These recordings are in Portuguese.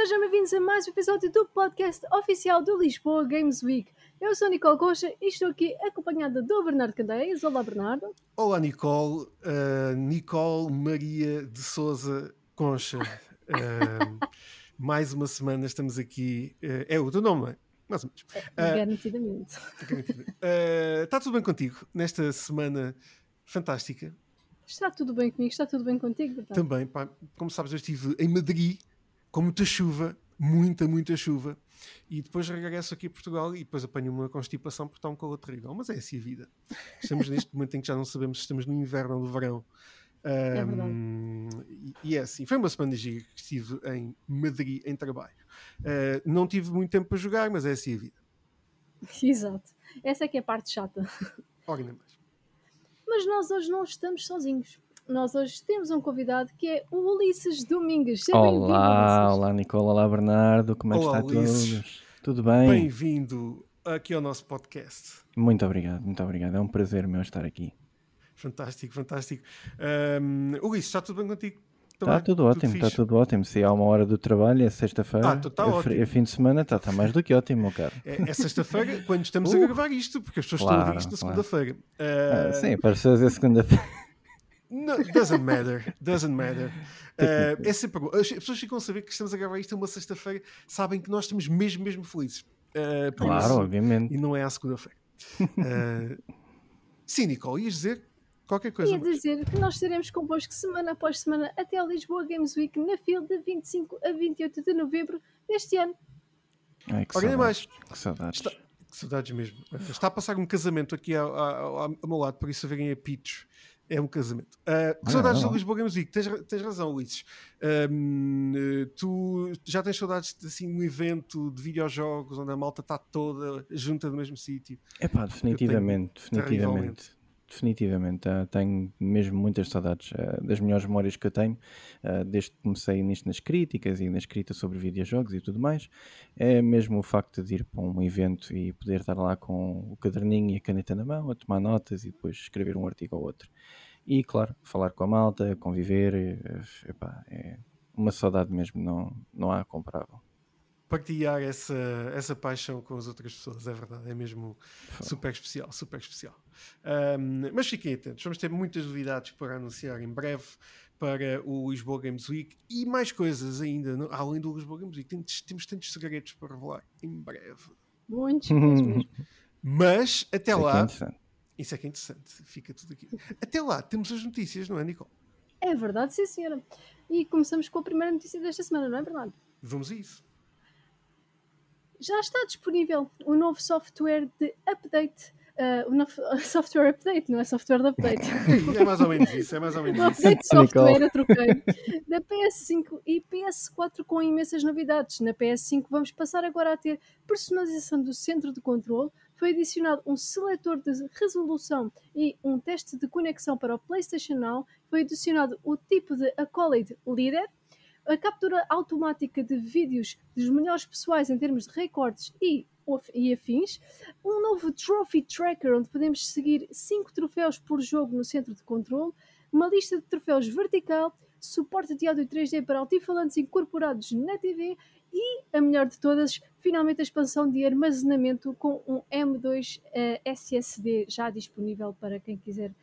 Sejam bem-vindos a mais um episódio do podcast oficial do Lisboa Games Week. Eu sou a Nicole Concha e estou aqui acompanhada do Bernardo Candeias. Olá, Bernardo. Olá, Nicole. Uh, Nicole Maria de Souza Concha. Uh, mais uma semana estamos aqui. Uh, é o teu nome, não é? Mais ou menos. É, garantidamente. Está tudo bem contigo nesta semana fantástica? Está tudo bem comigo, está tudo bem contigo, Bernardo? Também, pá, como sabes, eu estive em Madrid com muita chuva, muita, muita chuva, e depois regresso aqui a Portugal e depois apanho uma constipação porque está um calor terrível. Mas é assim a vida. Estamos neste momento em que já não sabemos se estamos no inverno ou no verão. Um, é verdade. E, é assim, foi uma semana gira que estive em Madrid em trabalho. Uh, não tive muito tempo para jogar, mas é assim a vida. Exato. Essa é que é a parte chata. Ora, mais. Mas nós hoje não estamos sozinhos. Nós hoje temos um convidado que é o Ulisses Domingues. Seja olá, olá Nicola, olá Bernardo, como é que olá, está todos? Tudo bem? Bem-vindo aqui ao nosso podcast. Muito obrigado, muito obrigado. É um prazer meu estar aqui. Fantástico, fantástico. Um, Ulisses, está tudo bem contigo? Está tudo ótimo, está tudo ótimo. Se há uma hora do trabalho, é sexta-feira. Ah, tá ótimo. É fim de semana, está tá mais do que ótimo, meu caro. É, é sexta-feira quando estamos uh, a gravar isto, porque as pessoas claro, estão a ouvir isto na segunda-feira. Uh... Ah, sim, para as pessoas é segunda-feira. No, doesn't matter, doesn't matter. Uh, é sempre, as pessoas ficam a saber que estamos a gravar isto uma sexta-feira, sabem que nós estamos mesmo, mesmo felizes. Uh, claro, isso, obviamente. E não é à segunda-feira. Uh, sim, Nicole, ias dizer qualquer coisa. Ia dizer que nós estaremos convosco semana após semana até ao Lisboa Games Week na fila de 25 a 28 de novembro deste ano. Ai, que saudades. mais. Que saudades. Está, que saudades mesmo. Está a passar um casamento aqui ao, ao, ao meu lado, por isso a verem apitos é um casamento. Uh, que saudades do Lisboa Games Week. Tens, tens razão, Ulisses. Um, tu já tens saudades de assim, um evento de videojogos onde a malta está toda junta no mesmo sítio? É pá, definitivamente, definitivamente. Definitivamente, uh, tenho mesmo muitas saudades uh, das melhores memórias que eu tenho, uh, desde que comecei nisto nas críticas e na escrita sobre videojogos e tudo mais. É mesmo o facto de ir para um evento e poder estar lá com o caderninho e a caneta na mão, a tomar notas e depois escrever um artigo ou outro. E claro, falar com a malta, conviver, eh, epá, é uma saudade mesmo, não, não há comparável partilhar essa, essa paixão com as outras pessoas, é verdade, é mesmo super especial, super especial. Um, mas fiquem atentos, vamos ter muitas novidades para anunciar em breve para o Lisboa Games Week e mais coisas ainda, além do Lisboa Games Week. Temos, temos tantos segredos para revelar em breve. Muitos, mesmo. Mas até isso lá, é isso é que é interessante, fica tudo aqui. Até lá, temos as notícias, não é, Nicole? É verdade, sim, senhora. E começamos com a primeira notícia desta semana, não é verdade? Vamos a isso já está disponível o novo software de update. Uh, o novo software update, não é software de update. é mais ou menos isso, é mais ou menos isso. Update software, eu troquei. Da PS5 e PS4 com imensas novidades. Na PS5 vamos passar agora a ter personalização do centro de controle. Foi adicionado um seletor de resolução e um teste de conexão para o PlayStation Now. Foi adicionado o tipo de Accolade Leader a captura automática de vídeos dos melhores pessoais em termos de recordes e, e afins, um novo Trophy Tracker onde podemos seguir 5 troféus por jogo no centro de controle, uma lista de troféus vertical, suporte de áudio 3D para altifalantes incorporados na TV e, a melhor de todas, finalmente a expansão de armazenamento com um M2 uh, eh, SSD já disponível para quem quiser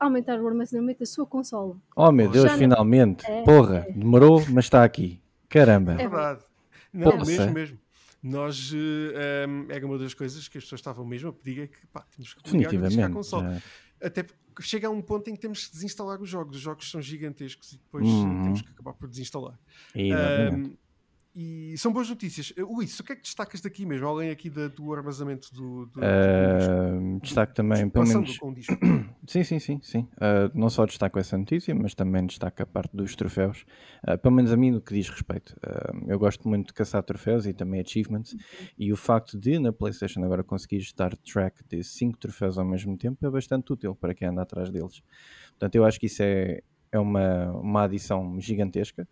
aumentar o armazenamento da sua consola. Oh meu Deus, Já finalmente! Não... É, Porra, é. demorou, mas está aqui. Caramba! É verdade. Não, Poxa. mesmo, mesmo. Nós, um, ehm, era uma das coisas que as pessoas estavam mesmo a pedir, é que pá, temos que ligar a consola. Já. Até porque chega a um ponto em que temos que desinstalar os jogos. Os jogos são gigantescos e depois uhum. temos que acabar por desinstalar. Um, e são boas notícias. Uh, Luís, o que é que destacas daqui mesmo, além aqui da, do armazenamento do. do, uh, destaco também, pelo menos. sim, sim, sim. sim. Uh, não só destaco essa notícia, mas também destaco a parte dos troféus. Uh, pelo menos a mim, no que diz respeito. eu gosto muito de caçar troféus e também achievements. E o facto de na PlayStation agora conseguir estar track de 5 troféus ao mesmo tempo é bastante útil para quem anda atrás deles. Portanto, eu acho que isso é, é uma, uma adição gigantesca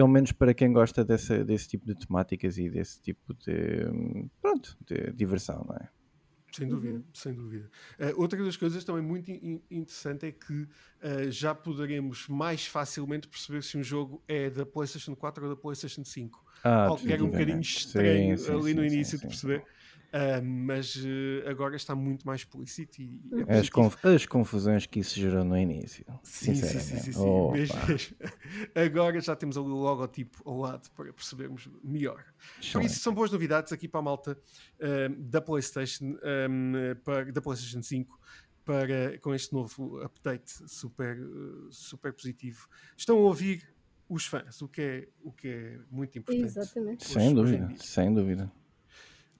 pelo menos para quem gosta dessa, desse tipo de temáticas e desse tipo de, pronto, de diversão, não é? Sem dúvida, uhum. sem dúvida. Uh, outra das coisas também muito in interessante é que uh, já poderemos mais facilmente perceber se um jogo é da PlayStation 4 ou da PlayStation 5. ah, algo que era um bocadinho estranho sim, sim, ali sim, no início de perceber. Uh, mas uh, agora está muito mais explícito e é as, conf as, confusões que isso gerou no início. Sim, sim, sim, sim, sim. Mesmo, mesmo. Agora já temos ali o logotipo ao lado para percebermos melhor. Excelente. Por isso são boas novidades aqui para a malta uh, da PlayStation, um, para, da PlayStation 5 para, com este novo update super, super positivo. Estão a ouvir os fãs, o que é, o que é muito importante. Exatamente. Sem dúvida, sem dúvida.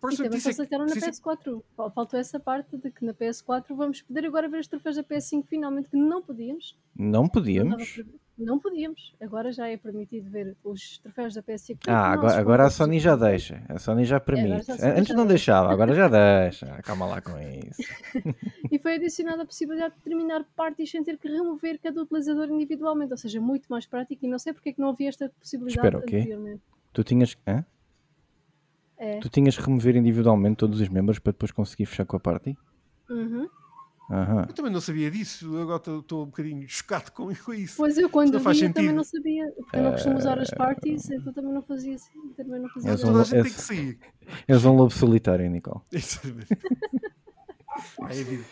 Por e também facilitaram na PS4. Faltou essa parte de que na PS4 vamos poder agora ver os troféus da PS5 finalmente, que não podíamos. Não podíamos? Não, podíamos. Agora já é permitido ver os troféus da PS5. Ah, agora, agora a Sony já deixa. A Sony já permite. É, já Antes não deixava, agora já deixa. Calma lá com isso. e foi adicionada a possibilidade de terminar partes sem ter que remover cada utilizador individualmente. Ou seja, muito mais prático. E não sei porque é que não havia esta possibilidade Espera, anteriormente. Tu tinhas. Hã? É. Tu tinhas que remover individualmente todos os membros para depois conseguir fechar com a party? Uhum. Uhum. Eu também não sabia disso, agora estou um bocadinho chocado com isso. Pois eu, quando vi, eu também não sabia, porque eu não costumo usar as parties, então também não fazia assim. Também não fazia assim. Toda a gente tem que sair. És um lobo solitário, Nicole. Isso é vida.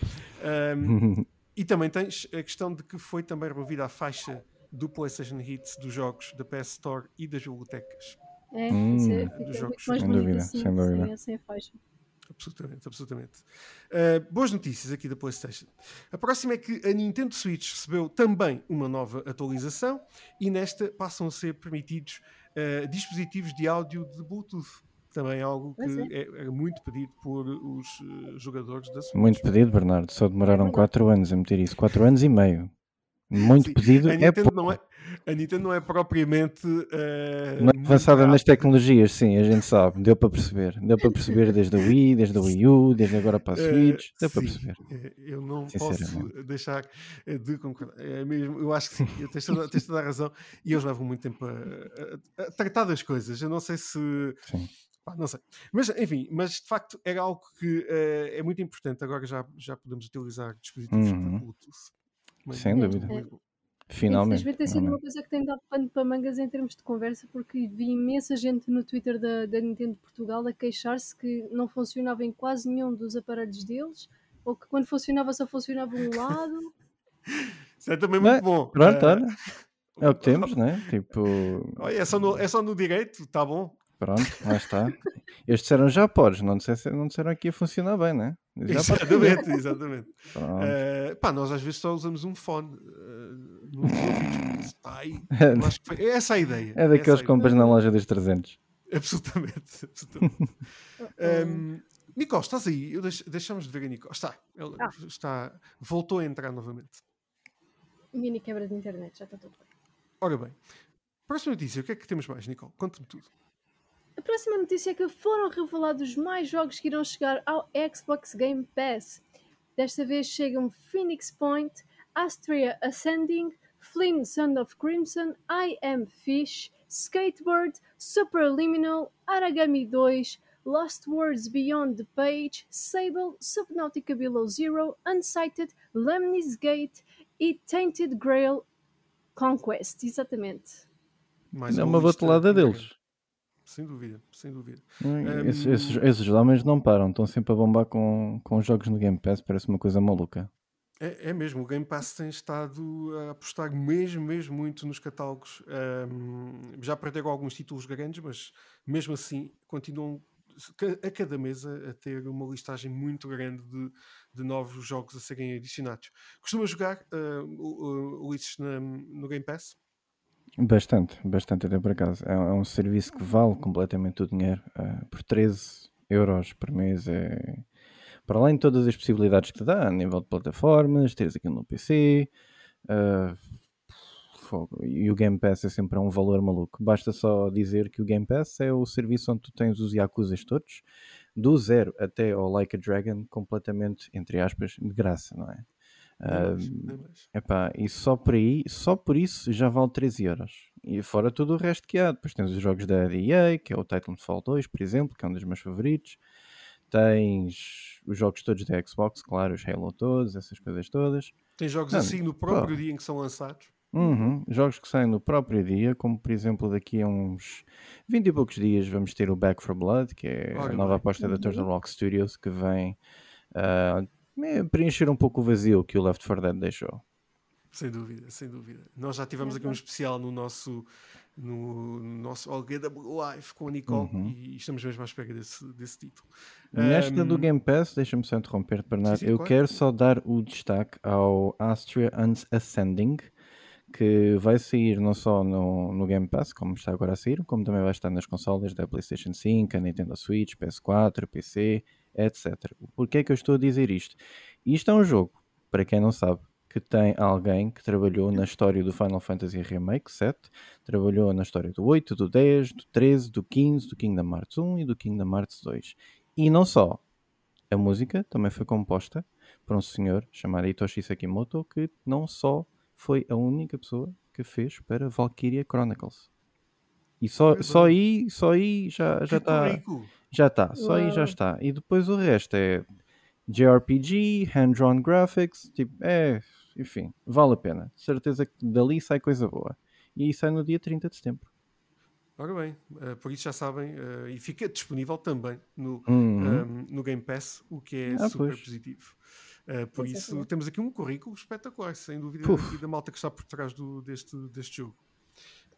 Um, e também tens a questão de que foi também removida a faixa do PlayStation Hits dos jogos da PS Store e das bibliotecas. É, hum, é, fica jogos, mais sem dúvida, assim, sem dúvida. Sem, sem a faixa. Absolutamente, absolutamente. Uh, boas notícias aqui da PlayStation. A próxima é que a Nintendo Switch recebeu também uma nova atualização e nesta passam a ser permitidos uh, dispositivos de áudio de Bluetooth. Também é algo que é. é. é muito pedido por os uh, jogadores da Switch. Muito pedido, Bernardo. Só demoraram 4 é anos a meter isso. 4 anos e meio. Muito Sim, pedido. A é Nintendo, é não é, a Nintendo não é propriamente. Uh, não é avançada nas tecnologias, sim, a gente sabe. Deu para perceber. Deu para perceber desde a Wii, desde a Wii U, desde agora para a eh, Switch. Deu uh, para perceber. Eh, eu não posso deixar de concordar. É mesmo, eu acho que sim, eu tens toda, tens toda a razão. E eles levam muito tempo a, a, a tratar das coisas. Eu não sei se. Sim. Não sei. Mas, enfim, mas de facto era algo que uh, é muito importante. Agora já, já podemos utilizar dispositivos uhum. Bluetooth. Sem dúvida. É. Finalmente. Infelizmente tem sido uma coisa que tem dado pano para mangas em termos de conversa, porque vi imensa gente no Twitter da, da Nintendo de Portugal a queixar-se que não funcionava em quase nenhum dos aparelhos deles, ou que quando funcionava só funcionava um lado. Isso é também muito bom. Pronto, olha. É o que temos, né? Tipo. Olha, é só no, é só no direito, tá bom. Pronto, lá está. Eles disseram já podes, não disseram, não disseram que ia funcionar bem, né? Já exatamente, exatamente. Uh, pá, nós às vezes só usamos um fone uh, acho que foi, é essa a ideia. É daqueles que compras na loja dos 300. Absolutamente. absolutamente. um, Nicole, estás aí? Eu deix, deixamos de ver a Nicole. Está, ela ah. está, voltou a entrar novamente. Mini quebra de internet, já está tudo bem. Ora bem, próxima notícia, o que é que temos mais, Nicole? Conta-me tudo. A próxima notícia é que foram revelados mais jogos que irão chegar ao Xbox Game Pass. Desta vez chegam Phoenix Point, Astria Ascending, Flynn Son of Crimson, I Am Fish, Skateboard, Superliminal, Aragami 2, Lost Words Beyond the Page, Sable, Subnautica Below Zero, Unsighted, Lemnis Gate e Tainted Grail Conquest. Exatamente. Mais é uma batelada deles sem dúvida, sem dúvida. Um, esses, esses, esses, homens não param, estão sempre a bombar com, com jogos no Game Pass, parece uma coisa maluca. É, é mesmo, o Game Pass tem estado a apostar mesmo, mesmo muito nos catálogos. Um, já perderam alguns títulos grandes, mas mesmo assim continuam a cada mesa a ter uma listagem muito grande de, de novos jogos a serem adicionados. Costuma jogar uh, o, o, o no Game Pass? Bastante, bastante até por acaso. É, é um serviço que vale completamente o dinheiro. Uh, por 13 euros por mês é. Para além de todas as possibilidades que te dá a nível de plataformas, teres aquilo no PC. Uh, ah, e o Game Pass é sempre um valor maluco. Basta só dizer que o Game Pass é o serviço onde tu tens os Yakuzas todos, do zero até ao Like a Dragon, completamente, entre aspas, de graça, não é? Uh, epá, e só por aí, só por isso já vale 13 euros. E fora tudo o resto que há. Depois tens os jogos da EA, que é o Titanfall 2, por exemplo, que é um dos meus favoritos. Tens os jogos todos da Xbox, claro, os Halo todos, essas coisas todas. Tens jogos Não, assim no próprio pô. dia em que são lançados? Uhum. Jogos que saem no próprio dia, como por exemplo daqui a uns 20 e poucos dias vamos ter o Back for Blood, que é a nova aposta da Turtle uhum. Rock Studios, que vem uh, preencher um pouco o vazio que o Left 4 Dead deixou. Sem dúvida, sem dúvida. Nós já tivemos aqui um especial no nosso no nosso OGW Live com a Nicole uhum. e estamos mesmo à espera desse, desse título. Nesta um... do Game Pass, deixa-me só interromper, Bernardo. Sim, sim, eu claro. quero só dar o destaque ao Astria Ascending, que vai sair não só no, no Game Pass, como está agora a sair, como também vai estar nas consolas da PlayStation 5, a Nintendo Switch, PS4, PC, etc. Por que é que eu estou a dizer isto? Isto é um jogo, para quem não sabe, que tem alguém que trabalhou na história do Final Fantasy Remake 7, trabalhou na história do 8, do 10, do 13, do 15, do Kingdom Hearts 1 e do Kingdom Hearts 2. E não só, a música também foi composta por um senhor chamado Hitoshi Sakimoto, que não só foi a única pessoa que fez para Valkyria Chronicles. E só, só aí, só aí já já está. Já está, só aí já está. E depois o resto é JRPG, hand-drawn graphics, tipo, é, enfim, vale a pena. Certeza que dali sai coisa boa. E sai no dia 30 de setembro. Ora bem, uh, por isso já sabem, uh, e fica disponível também no, uhum. um, ehm, no Game Pass, o que é ah, super pois. positivo. Uh, por isso, temos aqui um currículo espetacular, sem dúvida, da malta que está por trás do, deste, deste jogo.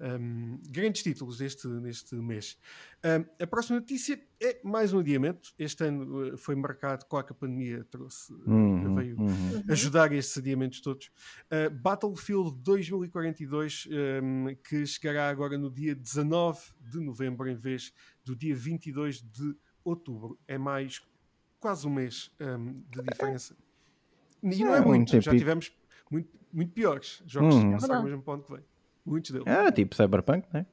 Um, grandes títulos deste, neste mês. Um, a próxima notícia é mais um adiamento. Este ano uh, foi marcado, que a pandemia trouxe, uh, uhum, veio uhum. ajudar estes adiamentos todos. Uh, Battlefield 2042, um, que chegará agora no dia 19 de novembro, em vez do dia 22 de outubro. É mais quase um mês de diferença. E não é, é muito, já tivemos muito, muito piores jogos uhum. que passaram mesmo onde que vem. Muitos deles. Ah, tipo Cyberpunk, né?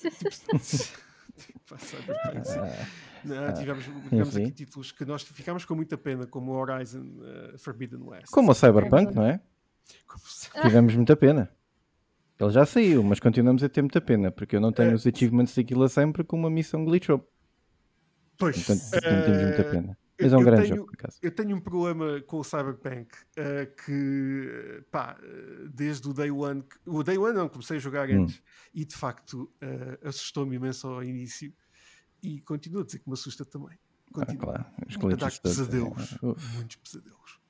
tipo, Cyberpunk. Ah, não, tivemos, tivemos aqui títulos que nós ficámos com muita pena, como o Horizon uh, Forbidden West. Como o Cyberpunk, não é? Tivemos muita pena. Ele já saiu, mas continuamos a ter muita pena, porque eu não tenho é, os achievements daquilo sempre com uma missão glitchou. Pois. Então, então temos muita pena. Mas é um grande tenho, jogo, por acaso. Eu tenho um problema com o Cyberpunk uh, que, pá, desde o Day One, o Day One não, comecei a jogar hum. antes e de facto uh, assustou-me imenso ao início e continuo a dizer que me assusta também. Continua ah, claro. A dar pesadelos, é. muitos pesadelos.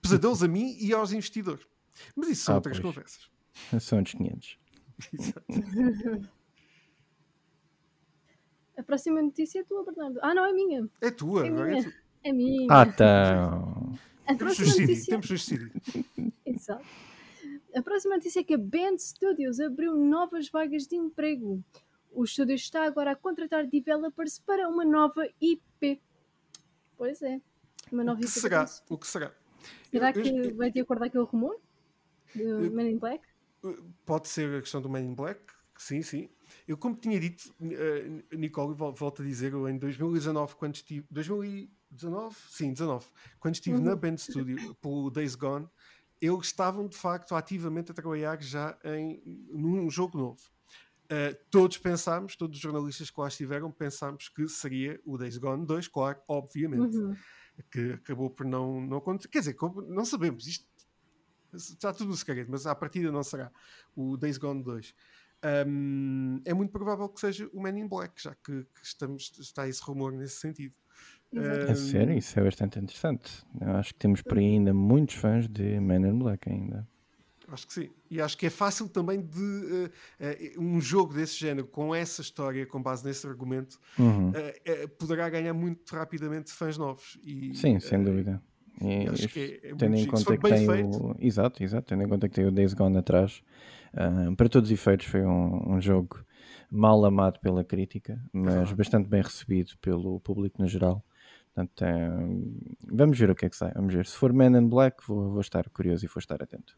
Pesadelos a mim e aos investidores. Mas isso são ah, outras pois. conversas. São os 500. Exato. A próxima notícia é tua, Bernardo. Ah, não, é minha. É tua, é minha. É, é minha. Ah, então. A temos notícia... Temos suicídio. Exato. A próxima notícia é que a Band Studios abriu novas vagas de emprego. O estúdio está agora a contratar developers para uma nova IP. Pois é. Uma nova o que IP. Será? O que será? Será eu, que eu, vai de acordo com aquele rumor? Do Man in Black? Pode ser a questão do Man in Black, sim, sim. Eu, como tinha dito, uh, Nicole, volto a dizer, eu em 2019, quando estive. 2019? Sim, 19. Quando estive uhum. na Band Studio pelo Days Gone, eles estavam de facto ativamente a trabalhar já em, num jogo novo. Uh, todos pensámos, todos os jornalistas que lá estiveram, pensámos que seria o Days Gone 2, claro, obviamente. Uhum. Que acabou por não, não acontecer. Quer dizer, não sabemos, isto está tudo no segredo, mas à partida não será o Days Gone 2 um, é muito provável que seja o Man in Black, já que, que estamos, está esse rumor nesse sentido. É sério, isso é bastante interessante. Eu acho que temos por aí ainda muitos fãs de Man in Black ainda. Acho que sim. E acho que é fácil também de uh, uh, um jogo desse género, com essa história, com base nesse argumento, uhum. uh, poderá ganhar muito rapidamente fãs novos. E, sim, sem dúvida. E, acho que é, é tendo em conta que tem feito. o. Exato, exato. Tendo em conta que tem o Days Gone atrás, Uh, para todos os efeitos, foi um, um, jogo mal amado pela crítica, mas bastante bem recebido pelo público no geral. Portanto, é, vamos ver o que é que sai. Vamos ver. Se for Man in Black, vou, vou estar curioso e vou estar atento.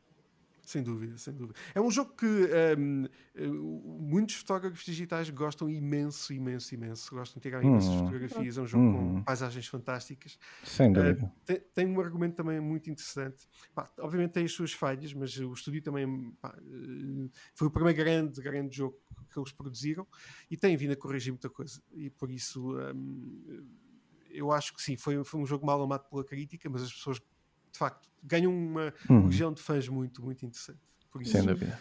Sem dúvida, sem dúvida. É um jogo que um, eh, muitos fotógrafos digitais gostam imenso, imenso, imenso. Gostam de tirar imensas uhum. fotografias. É um jogo uhum. com paisagens fantásticas. Sem eh, dúvida. Uh, tem, tem, um argumento também muito interessante. Pá, obviamente tem as suas falhas, mas o estúdio também pá, eh, foi o primeiro grande, grande jogo que eles produziram e tem vindo a corrigir muita coisa. E por isso um, eu acho que sim, foi, foi um jogo mal amado pela crítica, mas as pessoas de facto, ganham uma uhum. legião de fãs muito, muito interessante. Por isso, Sem dúvida.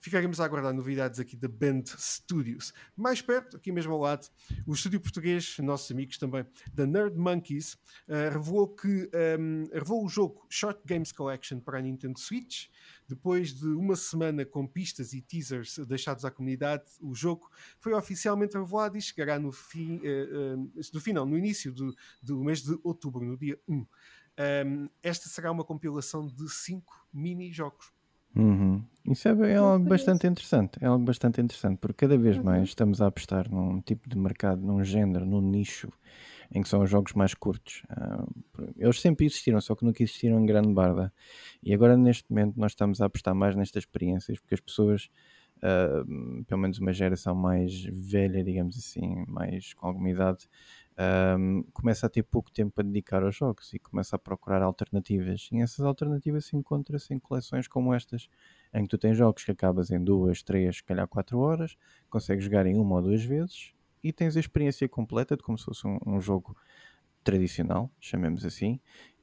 Ficaremos a aguardar novidades aqui da Band Studios. Mais perto, aqui mesmo ao lado, o estúdio português, nossos amigos também, da Nerd Monkeys, uh, revelou que um, ehm, revelou o jogo Short Games Collection para a Nintendo Switch. Depois de uma semana com pistas e teasers deixados à comunidade, o jogo foi oficialmente revelado e chegará no fim, uh, uh, no final, no início do, do mês de outubro, no dia 1. Um, esta será uma compilação de 5 mini-jogos. Uhum. Isso é, é algo bastante interessante. É algo bastante interessante, porque cada vez uhum. mais estamos a apostar num tipo de mercado, num género, num nicho em que são os jogos mais curtos. Uh, eles sempre existiram, só que nunca existiram em grande barda. E agora, neste momento, nós estamos a apostar mais nestas experiências, porque as pessoas, uh, pelo menos uma geração mais velha, digamos assim, mais com alguma idade, um, começa a ter pouco tempo para dedicar aos jogos e começa a procurar alternativas. E essas alternativas encontram-se em coleções como estas, em que tu tens jogos que acabas em duas, três, se calhar quatro horas, consegues jogar em uma ou duas vezes e tens a experiência completa de como se fosse um, um jogo tradicional, chamemos assim,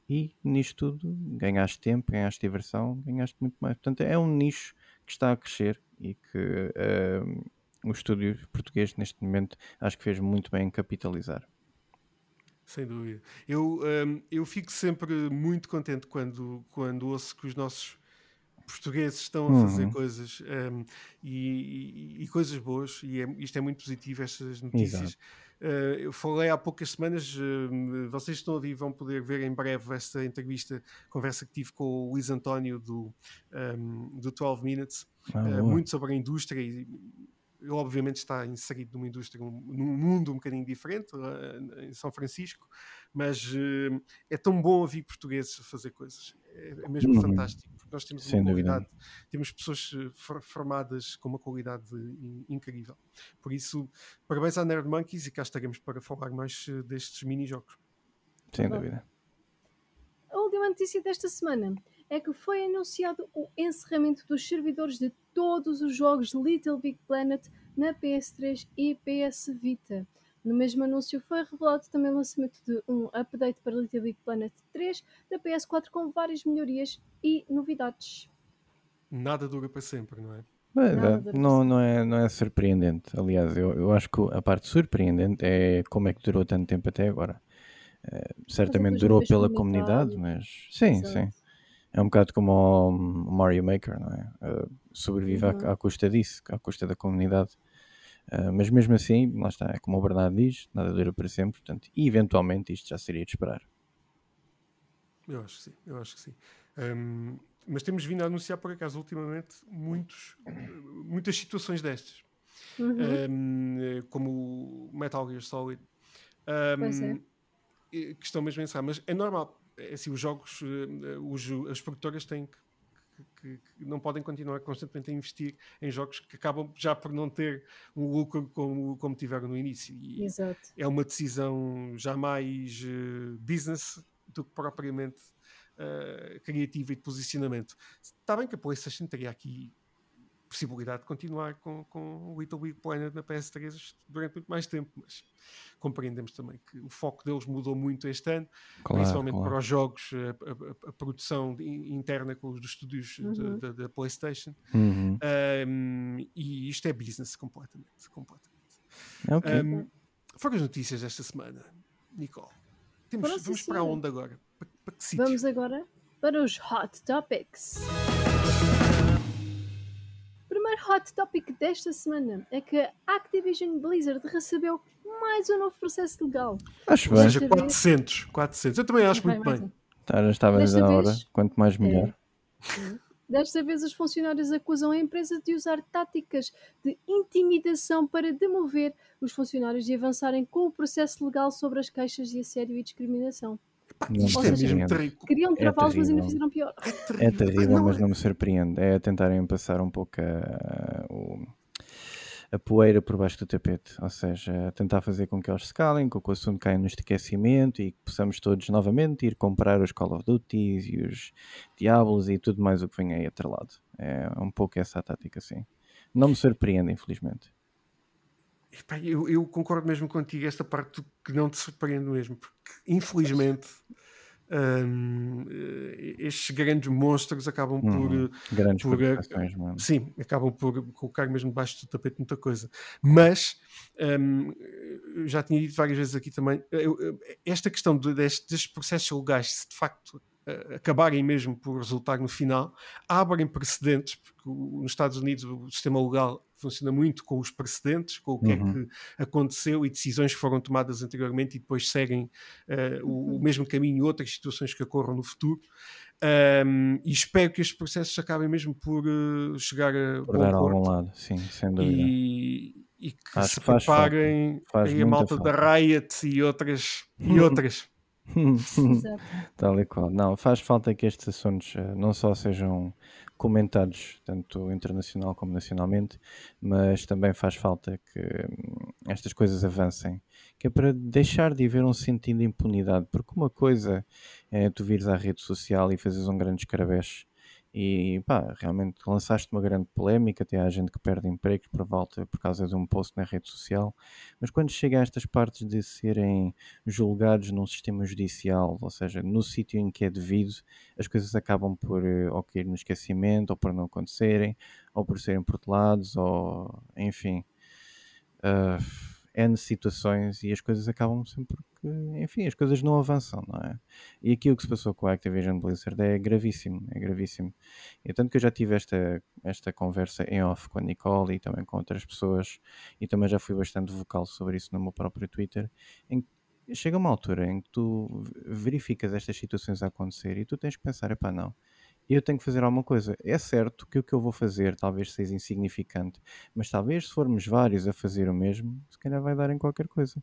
e nisto tudo ganhaste tempo, ganhaste diversão, ganhaste muito mais. Portanto, é um nicho que está a crescer e que uh, o estúdio português neste momento acho que fez muito bem em capitalizar. Sem dúvida. Eu, um, eu fico sempre muito contente quando, quando ouço que os nossos portugueses estão a fazer uhum. coisas um, e, e, e, coisas boas, e é, isto é muito positivo, estas notícias. Uh, eu falei há poucas semanas, uh, vocês estão ali vão poder ver em breve esta entrevista, conversa que tive com o Luís António do, um, do 12 Minutes, ah, uh, muito sobre a indústria e, ele obviamente está inserido numa indústria, num mundo um bocadinho diferente, em São Francisco, mas uh, é tão bom ouvir portugueses a fazer coisas. É, é mesmo uhum. fantástico, porque nós temos Sem uma qualidade, temos pessoas eh, formadas com uma qualidade incrível. Por isso, parabéns à Nerd Monkeys e cá estaremos para falar mais eh, destes mini-jogos. Sem dúvida. A última notícia desta semana é que foi anunciado o encerramento dos servidores de todos os jogos Little Big Planet na PS3 e PS Vita. No mesmo anúncio foi revelado também o lançamento de um update para Little Big Planet 3 da PS4 com várias melhorias e novidades. Nada dura para sempre, não é? não, não, é, não é surpreendente. Aliás, eu, eu acho que a parte surpreendente é como é que durou tanto tempo até agora. É, certamente durou pela comunidade, mas sim, Exato. sim. É um bocado como o Mario Maker, não é? Uh, sobrevive uhum. à, à, custa disso, à custa da comunidade. Uh, mas mesmo assim, lá está, é como o Bernardo diz, nada dura para sempre, portanto, e eventualmente isto já seria de esperar. Eu acho que sim, eu acho que sim. Um, mas temos vindo a anunciar, por acaso, ultimamente, muitos, muitas situações destas. Uhum. Um, como Metal Gear Solid. Um, é. Que estão mesmo a pensar, mas é normal é assim, os jogos, eh, os, as produtoras têm que, que, que, não podem continuar constantemente a investir em jogos que acabam já por não ter um lucro como, como tiveram no início. E Exato. É uma decisão já mais uh, business do que propriamente uh, criativa e de posicionamento. Está bem que a PlayStation teria aqui possibilidade de continuar com, com o Little Big Planet na PS3 durante muito mais tempo, mas compreendemos também que o foco deles mudou muito este ano, claro, principalmente claro. para os jogos, a, a, a, produção interna com os dos estúdios uhum. da PlayStation, uhum. um, e isto é business completamente. completamente. Okay. Um, foram as notícias desta semana, Nicole. Temos, vamos para onde agora? Para, para que Vamos agora para os Hot Topics hot topic desta semana é que a Activision Blizzard recebeu mais um novo processo legal. Acho bem. Ou seja, 400, 400. Eu também acho muito bem. Tá, já estava na hora. Quanto mais melhor. É. Desta vez, os funcionários acusam a empresa de usar táticas de intimidação para demover os funcionários e avançarem com o processo legal sobre as queixas de assédio e discriminação. Pá, isto é mesmo terrível. Queriam travá-los, é mas ainda fizeram pior. É terrível, é terrível mas não me surpreende. É tentarem passar um pouco a, a, poeira por baixo do tapete. Ou seja, tentar fazer com que eles se calem, com que o assunto caia no esquecimento e que possamos todos novamente ir comprar os Call of Duty e os Diablos e tudo mais o que vem aí atrelado. É um pouco essa a tática, sim. Não me surpreende, infelizmente. Eu, eu, concordo mesmo contigo, esta parte que não te surpreende mesmo, porque infelizmente um, estes grandes monstros acabam por, uhum. grandes por sim, acabam por colocar mesmo debaixo do tapete muita coisa. Mas um, já tinha dito várias vezes aqui também, eu, esta questão de, destes, destes processos legais, se de facto acabarem mesmo por resultar no final, abrem precedentes, porque nos Estados Unidos o sistema legal funciona muito com os precedentes, com o que uhum. é que aconteceu e decisões que foram tomadas anteriormente e depois seguem uh, o, o, uhum. mesmo caminho e outras situações que ocorram no futuro. Um, e espero que estes processos acabem mesmo por uh, chegar a por dar a algum lado, sim, sem dúvida. E, e que Acho se preparem faz, faz a malta falta. da Riot e outras. E outras. Tal e qual. Não, faz falta que estes assuntos uh, não só sejam comentados, tanto internacional como nacionalmente, mas também faz falta que hum, estas coisas avancem, que é para deixar de haver um sentido de impunidade, porque uma coisa é tu vires à rede social e fazes um grande escarabeche e pá, realmente lançaste uma grande polémica, até há gente que perde empregos por volta por causa de um post na rede social, mas quando chega a estas partes de serem julgados num sistema judicial, ou seja, no sítio em que é devido, as coisas acabam por uh, ou cair no esquecimento, ou por não acontecerem, ou por serem protelados, ou enfim. Uh, N situações e as coisas acabam sempre porque, enfim, as coisas não avançam, não é? E aqui o que se passou com a Activision Blizzard é gravíssimo, é gravíssimo. E tanto que eu já tive esta, esta conversa em off com a Nicole e também com outras pessoas e também já fui bastante vocal sobre isso no meu próprio Twitter, em que chega uma altura em que tu verificas estas situações a acontecer e tu tens que pensar, epá, não, eu tenho que fazer alguma coisa. É certo que o que eu vou fazer talvez seja insignificante, mas talvez se formos vários a fazer o mesmo, se calhar vai dar em qualquer coisa.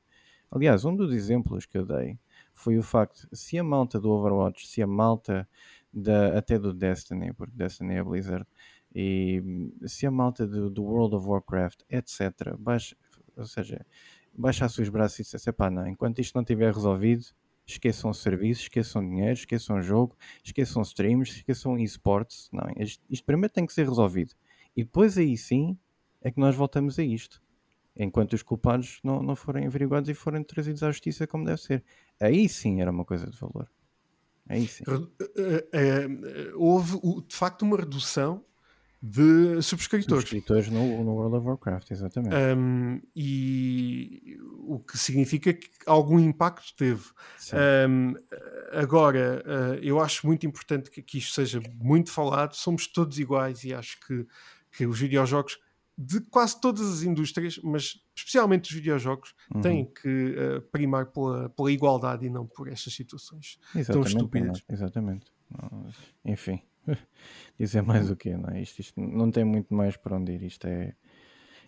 Aliás, um dos exemplos que eu dei foi o facto, se a malta do Overwatch, se a malta da, até do Destiny, porque Destiny é Blizzard, e se a malta do, do World of Warcraft, etc., baixa, ou seja, baixasse os braços e dissesse, pá, não, enquanto isto não estiver resolvido, esqueçam o serviço, esqueçam dinheiro, esqueçam jogo, esqueçam streams, esqueçam esportes. Não, isto, isto primeiro tem que ser resolvido. E depois aí sim é que nós voltamos a isto. Enquanto os culpados não, não forem averiguados e forem trazidos à justiça como deve ser. Aí sim era uma coisa de valor. Aí sim. Eh, eh, houve de facto uma redução de subscritores. Subscritores no, no World of Warcraft, exatamente. Um, e o que significa que algum impacto teve. Um, agora, uh, eu acho muito importante que, que, isto seja muito falado. Somos todos iguais e acho que, que os videojogos de quase todas as indústrias, mas especialmente os videojogos, uhum. têm que uh, primar pela, pela igualdade e não por estas situações exatamente, tão estúpidas. Exatamente. Enfim. Dizer mais o quê, não é? Isto, isto, não tem muito mais para onde ir. Isto é,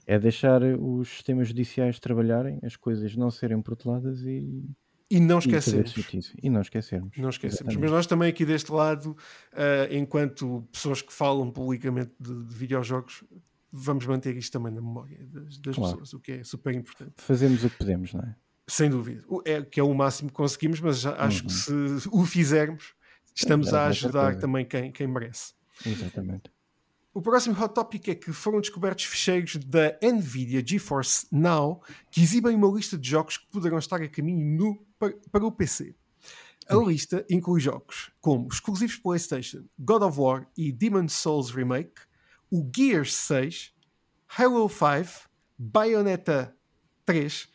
é deixar os sistemas judiciais trabalharem, as coisas não serem proteladas e. E não esquecermos. E, não esquecermos. Não esquecermos. Mas nós também aqui deste lado, uh, enquanto pessoas que falam publicamente de, de, videojogos, vamos manter isto também na memória das, das claro. pessoas, o que é super importante. Fazemos o que podemos, não é? Sem dúvida. É, que é o máximo que conseguimos, mas acho uhum. que se o fizermos, estamos a ajudar também quem, quem merece. Exatamente. O próximo hot topic é que foram descobertos ficheiros da Nvidia GeForce Now que exibem uma lista de jogos que poderão estar a caminho no, para, para o PC. A lista inclui jogos como exclusivos PlayStation, God of War e Demon's Souls Remake, o Gears 6, Halo 5, Bayonetta 3,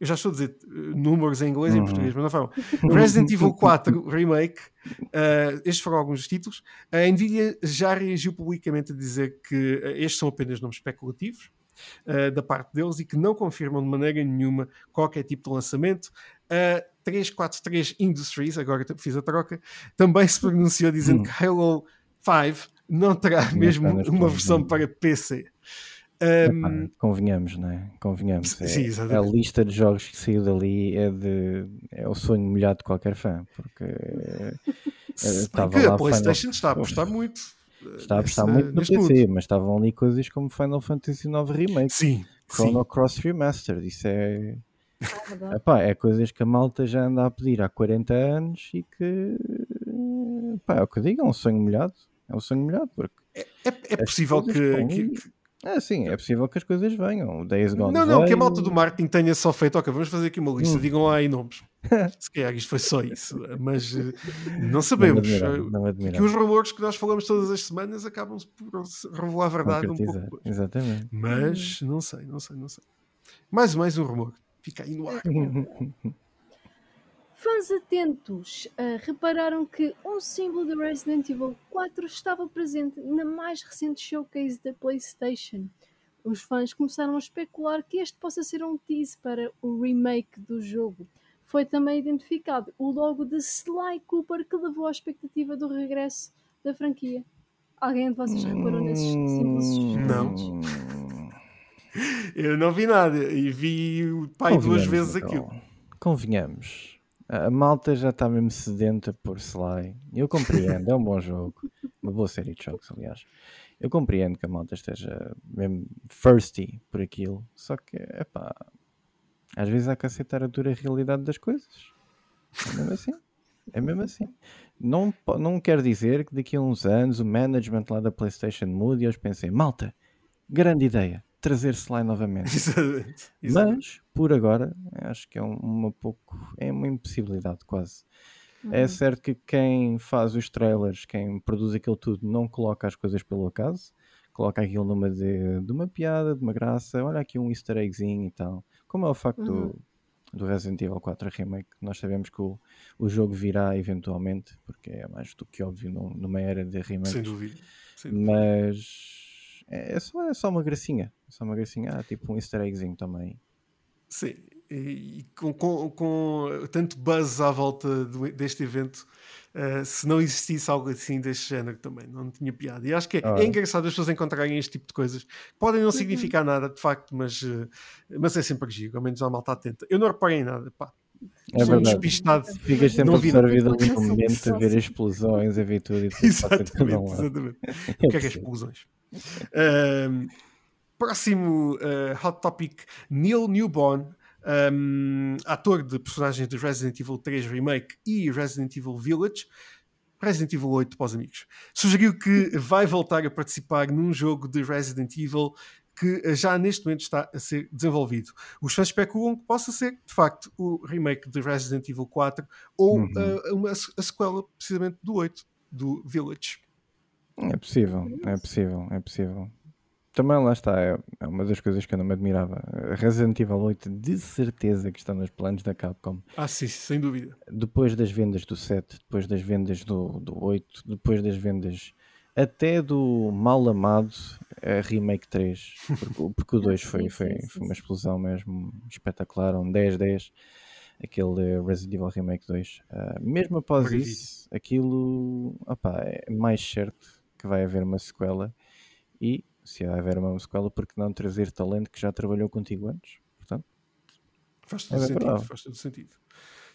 eu já estou a dizer uh, números em inglês e em uhum. português, mas não falam. Resident Evil 4 Remake, uh, estes foram alguns dos títulos. A Nvidia já reagiu publicamente a dizer que uh, estes são apenas nomes especulativos uh, da parte deles e que não confirmam de maneira nenhuma qualquer tipo de lançamento. A 343 Industries, agora fiz a troca, também se pronunciou dizendo que Halo 5 não terá mesmo uma versão para PC. Um, convenhamos, não é? Convenhamos. É, sim, a lista de jogos que saiu dali é, de, é o sonho molhado de qualquer fã, porque é, estava lá a PlayStation Final... está a apostar muito. Está a apostar muito no PC, mundo. mas estavam ali coisas como Final Fantasy IX Remake, sim, Chrono sim. Cross Remastered. Isso é. É, epá, é coisas que a malta já anda a pedir há 40 anos e que epá, é o que eu digo, é um sonho molhado. É um sonho molhado, porque é, é, é possível que, que, é sim, é possível que as coisas venham. O Days Gone Não, não, veio... que a malta do marketing tenha só feito, ok, vamos fazer aqui uma lista, hum. digam lá aí nomes. Se calhar isto foi só isso, mas uh, não sabemos. Não admirar, que os rumores que nós falamos todas as semanas acabam-se por revelar a verdade um pouco. Depois. Exatamente. Mas não sei, não sei, não sei. Mais mais um rumor. Fica aí no ar. Fãs atentos uh, repararam que um símbolo de Resident Evil 4 estava presente na mais recente showcase da PlayStation. Os fãs começaram a especular que este possa ser um tease para o remake do jogo. Foi também identificado o logo de Sly Cooper que levou à expectativa do regresso da franquia. Alguém de vocês reparou nesses símbolos? Não. Eu não vi nada e vi o pai duas vezes então. aquilo. Convenhamos. A malta já está mesmo sedenta por Sly. Eu compreendo, é um bom jogo. Uma boa série de jogos, aliás. Eu compreendo que a malta esteja mesmo thirsty por aquilo. Só que, epá, às vezes há que aceitar a dura realidade das coisas. É mesmo assim. É mesmo assim. Não, não quer dizer que daqui a uns anos o management lá da PlayStation mude e eu pensei, malta, grande ideia trazer-se lá novamente. Exatamente. Mas, por agora, acho que é uma pouco. É uma impossibilidade quase. É uhum. É certo que quem faz os trailers, quem produz aquilo tudo, não coloca as coisas pelo acaso, coloca aquilo numa de, de uma piada, de uma graça, olha aqui um easter eggzinho e tal. Como é o facto uhum. do, do Resident Evil 4 Remake, nós sabemos que o, o jogo virá eventualmente, porque é mais do que óbvio numa era de remake. Sem dúvida. Sem dúvida. Mas é, é, só, é só uma gracinha. É só uma gracinha. Ah, tipo um easter eggzinho também. Sim, e, com, com, com, tanto buzz à volta do, deste evento, uh, se não existisse algo assim deste género também, não tinha piada. E acho que é, ah. é engraçado as pessoas encontrarem este tipo de coisas. Podem não uhum. significar nada, de facto, mas, uh, mas é sempre giro, ao menos a malta atenta. Eu não reparei em nada, pá. É Sou verdade. despistado. Ficas sempre absorvido ali no momento a ver explosões, a ver tudo. E tudo exatamente, exatamente. o que é que é explosões? Um, próximo uh, Hot Topic: Neil Newborn, um, ator de personagens de Resident Evil 3 Remake e Resident Evil Village. Resident Evil 8 para os amigos. Sugeriu que vai voltar a participar num jogo de Resident Evil que eh, já neste momento está a ser desenvolvido. Os fãs especulam que possa ser, de facto, o remake de Resident Evil 4 ou uhum. uh, uma, a sequela, precisamente, do 8, do Village. É possível, é possível, é possível. Também lá está, é, é uma das coisas que eu não me admirava. Resident Evil 8, de certeza que está nos planos da Capcom. Ah, sim, sem dúvida. Depois das vendas do 7, depois das vendas do, do 8, depois das vendas até do mal amado a Remake 3, porque, porque o 2 foi, foi, foi uma explosão mesmo espetacular, um 10-10 aquele Resident Evil Remake 2. Uh, mesmo após isso, aquilo opa, é mais certo que vai haver uma sequela e se vai haver uma sequela, porque não trazer talento que já trabalhou contigo antes? Portanto, faz todo, é sentido, faz todo sentido.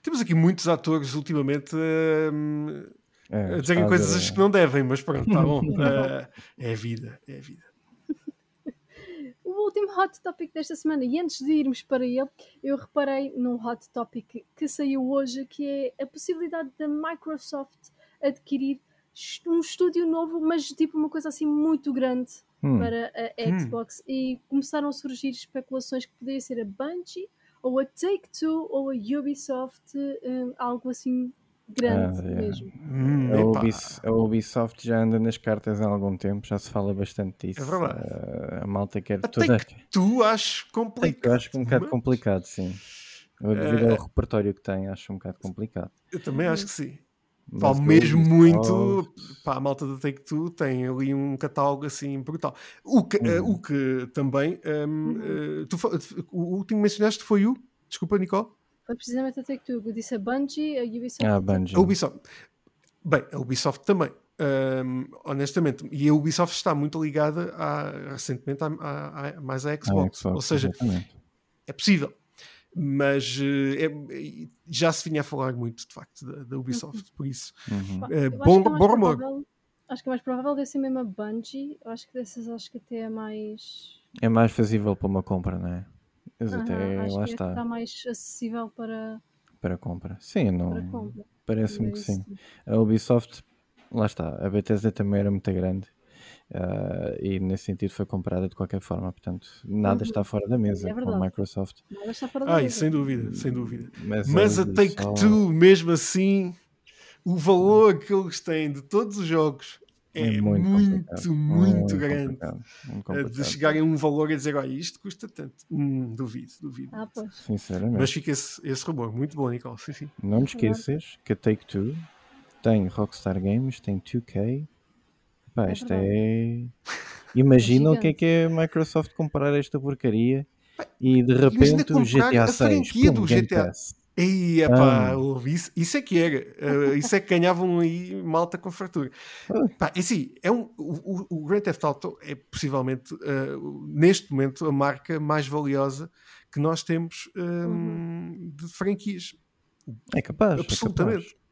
Temos aqui muitos atores ultimamente uh, é, a dizerem coisas que não devem, mas pronto, tá bom. uh, é a vida, é a vida. O último hot topic desta semana, e antes de irmos para ele, eu reparei num hot topic que saiu hoje, que é a possibilidade da Microsoft adquirir um estúdio novo, mas tipo uma coisa assim muito grande hum. para a hum. Xbox. Hum. E começaram a surgir especulações que poderia ser a Bungie, ou a Take-Two, ou a Ubisoft, um, algo assim grande ah, mesmo. Hum, a, Ubisoft, a, Ubisoft já anda nas cartas há algum tempo, já se fala bastante disso. É verdade. Uh, a malta quer a toda. Tu acho complicado. Eu acho um bocado complicado, sim. Devido uh, ao repertório que tem, acho um bocado complicado. Eu também acho que sim. Vale mesmo muito. Pá, a malta da Take Two tem ali um catálogo assim brutal. O que, uhum. uh, o que também. Um, uh, tu, o último que mencionaste foi o. Desculpa, Nicole. Foi precisamente a Take Two. Eu disse a Bungie, a Ubisoft. Ah, a Bungie. A Ubisoft. Bem, a Ubisoft também. Um, honestamente, e a Ubisoft está muito ligada a, recentemente a, a, a mais à Xbox. Xbox. Ou seja, exatamente. é possível mas uh, é, já se vinha a falar muito de facto da, da Ubisoft, por isso uhum. uh, bom, é bom rumor. Acho que é mais provável deve ser mesmo a Bungie. acho que dessas acho que até é mais. É mais fazível para uma compra, não é? Mas uhum, até acho lá que está. está mais acessível para. Para compra. Sim, não. Parece-me que sim. A Ubisoft, lá está. A Bethesda também era muito grande Uh, e nesse sentido foi comprada de qualquer forma, portanto nada uhum. está fora da mesa é com a Microsoft. Nada está fora da Ai, mesa. sem dúvida, sem dúvida. Mas, Mas a Take-Two, mesmo assim, o valor que eles têm de todos os jogos é, é muito, muito, muito, muito grande. Muito de chegarem a um valor e dizer, olha, isto custa tanto. Hum, duvido, duvido. Ah, pois. Sinceramente. Mas fica esse, esse rumor. Muito bom, Nicole. Sim, sim. Não te esqueças que a Take-Two tem Rockstar Games, tem 2K, Pá, é isto é. Imagina o que é que é a Microsoft comprar esta porcaria e de repente o GTA 6. Pum, do GTA. E, epá, ah. isso, isso é que era. Uh, isso é que ganhavam aí malta com fartura. Ah. Pá, e assim, é um, o, o Grand Theft Auto é possivelmente, uh, neste momento, a marca mais valiosa que nós temos um, uhum. de franquias. É capaz. Absolutamente. É capaz.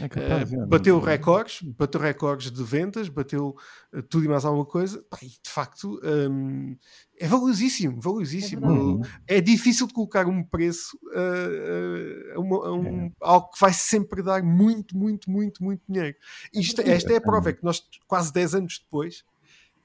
É capaz, uh, bateu recordes, bateu recordes de vendas, bateu uh, tudo e mais alguma coisa. Pá, e de facto um, é valiosíssimo, valiosíssimo. É, é, difícil de colocar um preço uh, a, uma, a um, é. algo que vai sempre dar muito, muito, muito, muito dinheiro. Isto, esta é a prova, é que nós quase 10 anos depois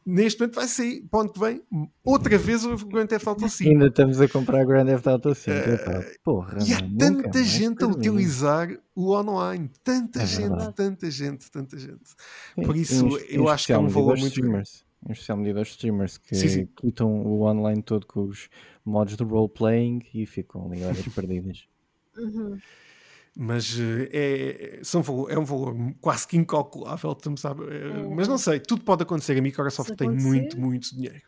neste momento vai sair para o ano que vem outra vez o Grand Theft Auto 5. Ainda estamos a comprar Grand Theft Auto 5. Uh, Porra, e há tanta gente a utilizar o online. Tanta é gente, verdade. tanta gente, tanta gente. Por isso, em, eu em acho que é um valor muito streamers. Em especial medida aos streamers que sim, sim. quitam o online todo com os modos de role-playing e ficam ali horas perdidas. Uhum mas eh, é, são, é um valor quase que incalculável, sabe? Eh, é. mas não sei, tudo pode acontecer. A Microsoft tem muito, muito dinheiro.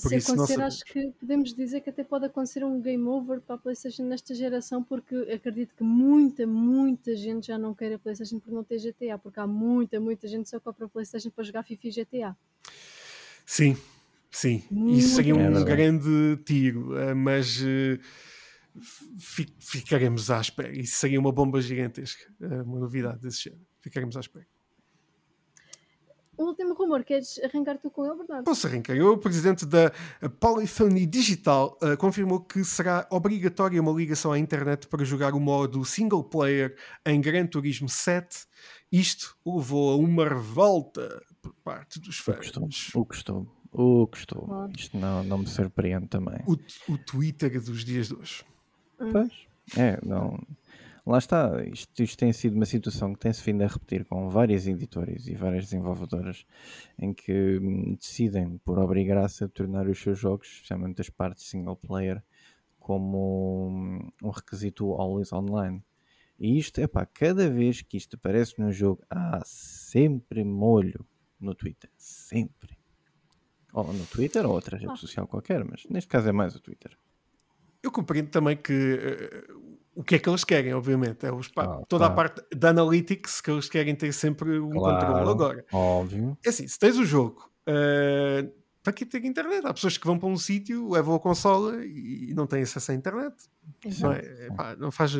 Por se isso, acontecer, acho que podemos dizer que até pode acontecer um game over para a PlayStation nesta geração, porque acredito que muita, muita gente já não quer a PlayStation por não ter GTA, porque há muita, muita gente só compra a PlayStation para jogar FIFA e GTA. Sim, sim, muito isso seria um é grande tiro, eh, mas ficaremos à espera. Isso seria uma bomba gigantesca, eh, uma novidade desse género. Ficaremos à espera. O último rumor, queres arrancar tu com ele, Bernardo? Posso arrancar. O presidente da Polyphony Digital uh, confirmou que será obrigatória uma ligação à internet para jogar o modo single player em Gran Turismo 7. Isto levou a uma revolta por parte dos fãs. O costume. O costume. Isto não, não me surpreende também. O, o Twitter dos dias de hoje. Pois. É, não. Lá está, isto, isto tem sido uma situação que tem-se vindo a repetir com várias editoras e várias desenvolvedoras em que hum, decidem, por obrigar-se a tornar os seus jogos, especialmente as partes single player, como hum, um requisito always online. E isto, é pá, cada vez que isto aparece no jogo, há sempre molho no Twitter. Sempre. Ou no Twitter ou outra rede ah. social qualquer, mas neste caso é mais o Twitter. Eu compreendo também que uh, o que é que eles querem, obviamente. É os, ah, toda a parte da analytics que eles querem ter sempre um claro, controle agora. Óbvio. É assim, se tens o jogo, uh, para que ter internet? Há pessoas que vão para um sítio, levam a consola e não têm acesso à internet. Não, é, pá, não, faz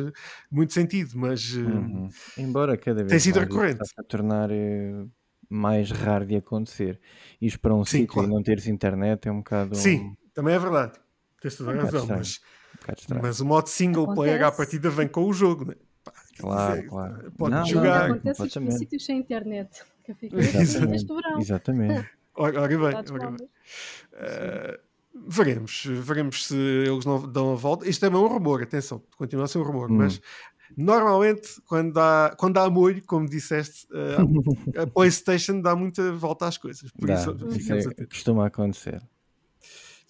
muito sentido, mas uh, uhum. embora cada vez tem sido recorrente. A tornar mais raro de acontecer. Isto para um Sim, sítio claro. e não teres internet é um bocado. Sim, também é verdade. Tens toda a um razão, mas, um mas o modo single acontece. player à partida vem com o jogo, né? Pá, claro, dizer, claro. Pode não, jogar. Não, acontece em sítios sem internet. Que fica Exatamente. Exatamente. Ora, bem, ora bem. Uh, veremos, veremos se eles não dão a volta. Isto é um rumor, atenção, continua a ser um rumor, hum. mas normalmente quando há, quando há molho, como disseste, uh, a PlayStation dá muita volta às coisas. Por dá, isso, isso é, costuma acontecer.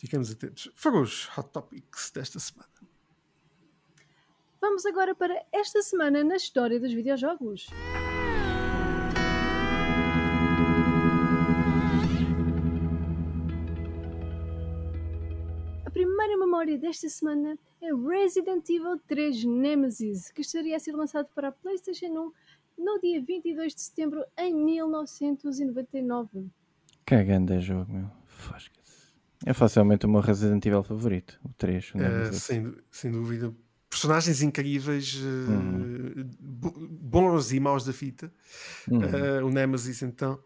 Ficamos atentos. Foram os Hot Topics desta semana. Vamos agora para esta semana na história dos videojogos. A primeira memória desta semana é Resident Evil 3 Nemesis, que estaria a ser lançado para a PlayStation 1 no dia 22 de setembro em 1999. Cagando a jogo, meu. Fosca. É facilmente o meu Resident Evil favorito, o 3. O é, sem, sem dúvida. Personagens incríveis, eh, uhum. bons e maus da fita. Uhum. Uh, o Nemesis, então.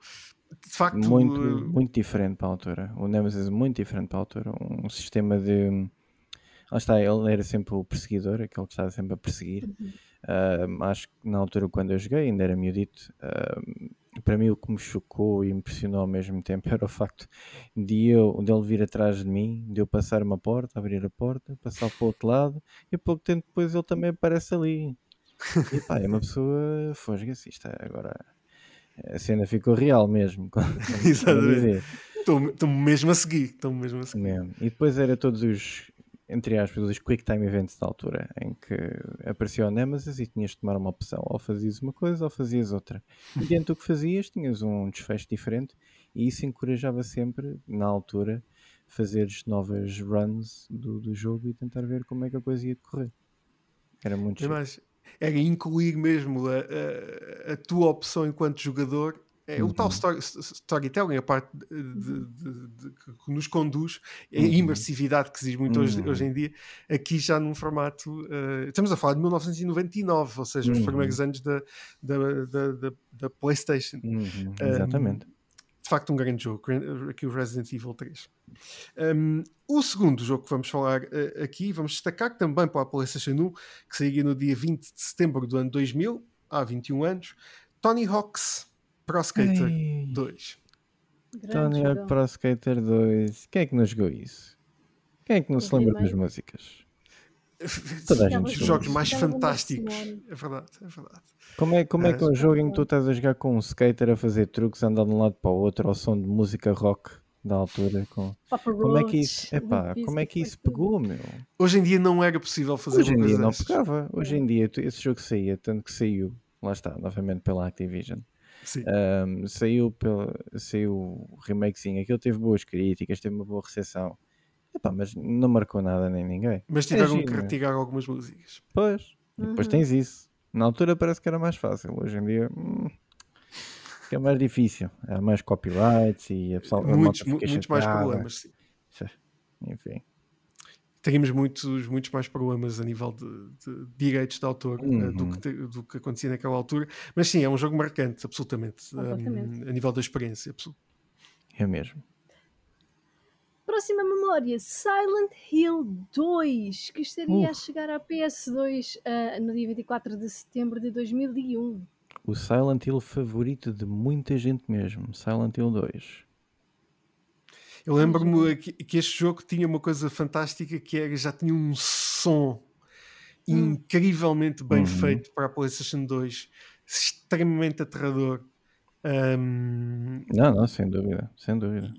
De facto. Muito, uh... muito diferente para a altura. O Nemesis, muito diferente para a altura. Um sistema de. Lá está, ele era sempre o perseguidor, aquele que estava sempre a perseguir. Uhum. Uh, acho que na altura, quando eu joguei, ainda era miudito. Para mim o que me chocou e impressionou ao mesmo tempo era o facto de, eu, vir atrás de mim, de eu passar uma porta, abrir a porta, passar para o outro lado e pouco tempo depois ele também aparece ali. E pá, é uma pessoa fosga assim, está agora a cena ficou real mesmo. Exatamente. Estou mesmo a seguir. Estou mesmo a seguir. Mesmo. E depois era todos os entre aspas, os quick time events da altura, em que aparecia o Nemesis e tinhas de tomar uma opção, ou fazias uma coisa ou fazias outra. E dentro do que fazias, tinhas um desfecho diferente, e isso encorajava sempre, na altura, fazeres novas runs do, do jogo e tentar ver como é que a coisa ia decorrer. Era muito Mas era incluir mesmo a, a, a tua opção enquanto jogador é uhum. o tal uhum. story, storytelling, a parte de, de, de, que nos conduz, a uhum. imersividade que se diz muito uhum. hoje, hoje, em dia, aqui já num formato. Uh, estamos a falar de 1999, ou seja, os uhum. primeiros anos da, da, da, da PlayStation. Uhum. Exatamente. Um, de facto, um grande jogo, aqui o Resident Evil 3. Um, o segundo jogo que vamos falar uh, aqui, vamos destacar também para a PlayStation 1, que sairia no dia 20 de setembro do ano 2000, há 21 anos, Tony Hawk's Pro Skater Ei. 2. Tony Hawk Pro Skater 2. Quem é que não jogou isso? Quem é que não se lembra das músicas? Toda a gente Os jogos mais fantásticos. É verdade, é verdade. Como é, como é que é um jogo em que tu estás a jogar com um skater a fazer truques, andar de um lado para o outro ao som de música rock da altura? Com... Como é que isso, epá, como é que isso pegou, meu? Hoje em dia não era possível fazer Hoje em dia não pegava. Hoje em dia esse jogo saía, tanto que saiu, lá está, novamente pela Activision. Um, saiu, pelo, saiu o remakezinho, aquilo teve boas críticas, teve uma boa recepção. Epá, mas não marcou nada nem ninguém. Mas tiveram é que retirar algumas músicas. Pois, uhum. depois tens isso. Na altura parece que era mais fácil, hoje em dia hum, é mais difícil. Há mais copyrights e a pessoa. Muitos, muitos mais problemas, sim. Enfim teríamos muitos, muitos mais problemas a nível de, de direitos de autor uhum. uh, do, que, do que acontecia naquela altura. Mas sim, é um jogo marcante, absolutamente, um, a nível da experiência. É mesmo. Próxima memória, Silent Hill 2, que estaria uh. a chegar à PS2 uh, eh, no dia 24 de setembro de 2001. O Silent Hill favorito de muita gente mesmo, Silent Hill 2. Eu lembro-me que, que, este jogo tinha uma coisa fantástica que era já tinha um som hum. incrivelmente bem uhum. feito para a PlayStation 2, extremamente aterrador. Um, não, não, sem dúvida, sem dúvida.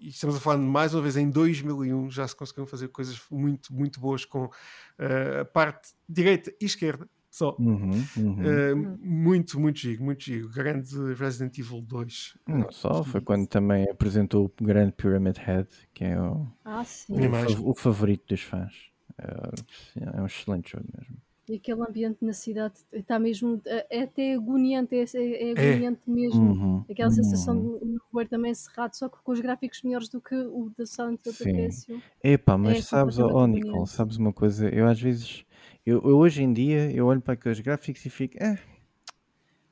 E, estamos a falar mais uma vez em 2001 já se conseguiram fazer coisas muito, muito boas com uh, a parte direita e esquerda só. Uhum, uhum. Uh, muito, muito giro, muito giro. Grande Resident Evil 2. Não só, foi quando também apresentou o grande Pyramid Head, que é o, ah, o, o favorito dos fãs. É, é um excelente jogo mesmo. E aquele ambiente na cidade está mesmo, é até agoniante, é, é, é agoniante é. mesmo. Uhum, Aquela uhum. sensação de um roer também cerrado, só que com os gráficos melhores do que o da Silent Hill da PS1. Epá, mas é sabes, oh, Nicole, sabes uma coisa? Eu às vezes eu, eu, hoje em dia eu olho para aqueles gráficos e fico, eh,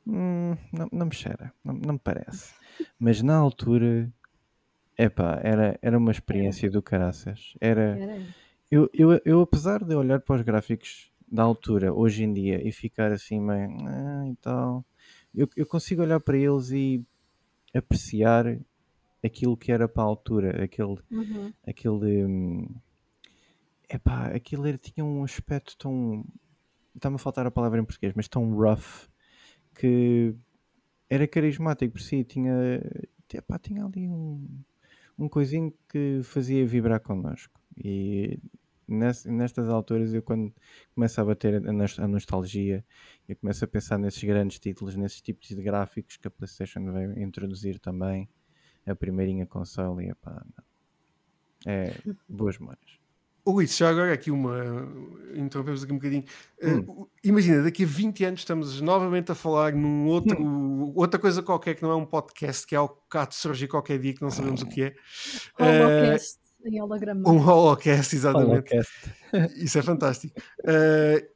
hum, não, não me cheira, não, não me parece. Mas na altura, epá, era, era uma experiência do caraças. Era, eu, eu, eu, apesar de olhar para os gráficos da altura, hoje em dia, e ficar assim meio, ah, e tal, eu, eu consigo olhar para eles e apreciar aquilo que era para a altura, aquele, uhum. aquele hum, Epá, aquilo era, tinha um aspecto tão. Está-me a faltar a palavra em português, mas tão rough que era carismático por si. Tinha, epá, tinha ali um, um coisinho que fazia vibrar connosco. E nestas alturas, eu quando começo a bater a, nostalgia, eu começo a pensar nesses grandes títulos, nesses tipos de gráficos que a PlayStation veio introduzir também, a primeirinha console, e epá, não. É boas memórias. O Luís, já agora aqui uma. Interrompemos aqui um bocadinho. Eh, hum. Uh, imagina, daqui a 20 anos estamos novamente a falar num outro, hum. outra coisa qualquer que não é um podcast, que é algo que há de surgir qualquer dia que não sabemos o que é. Holocast uh, em holograma. Um holocast, exatamente. Holocast. Isso é fantástico. Uh,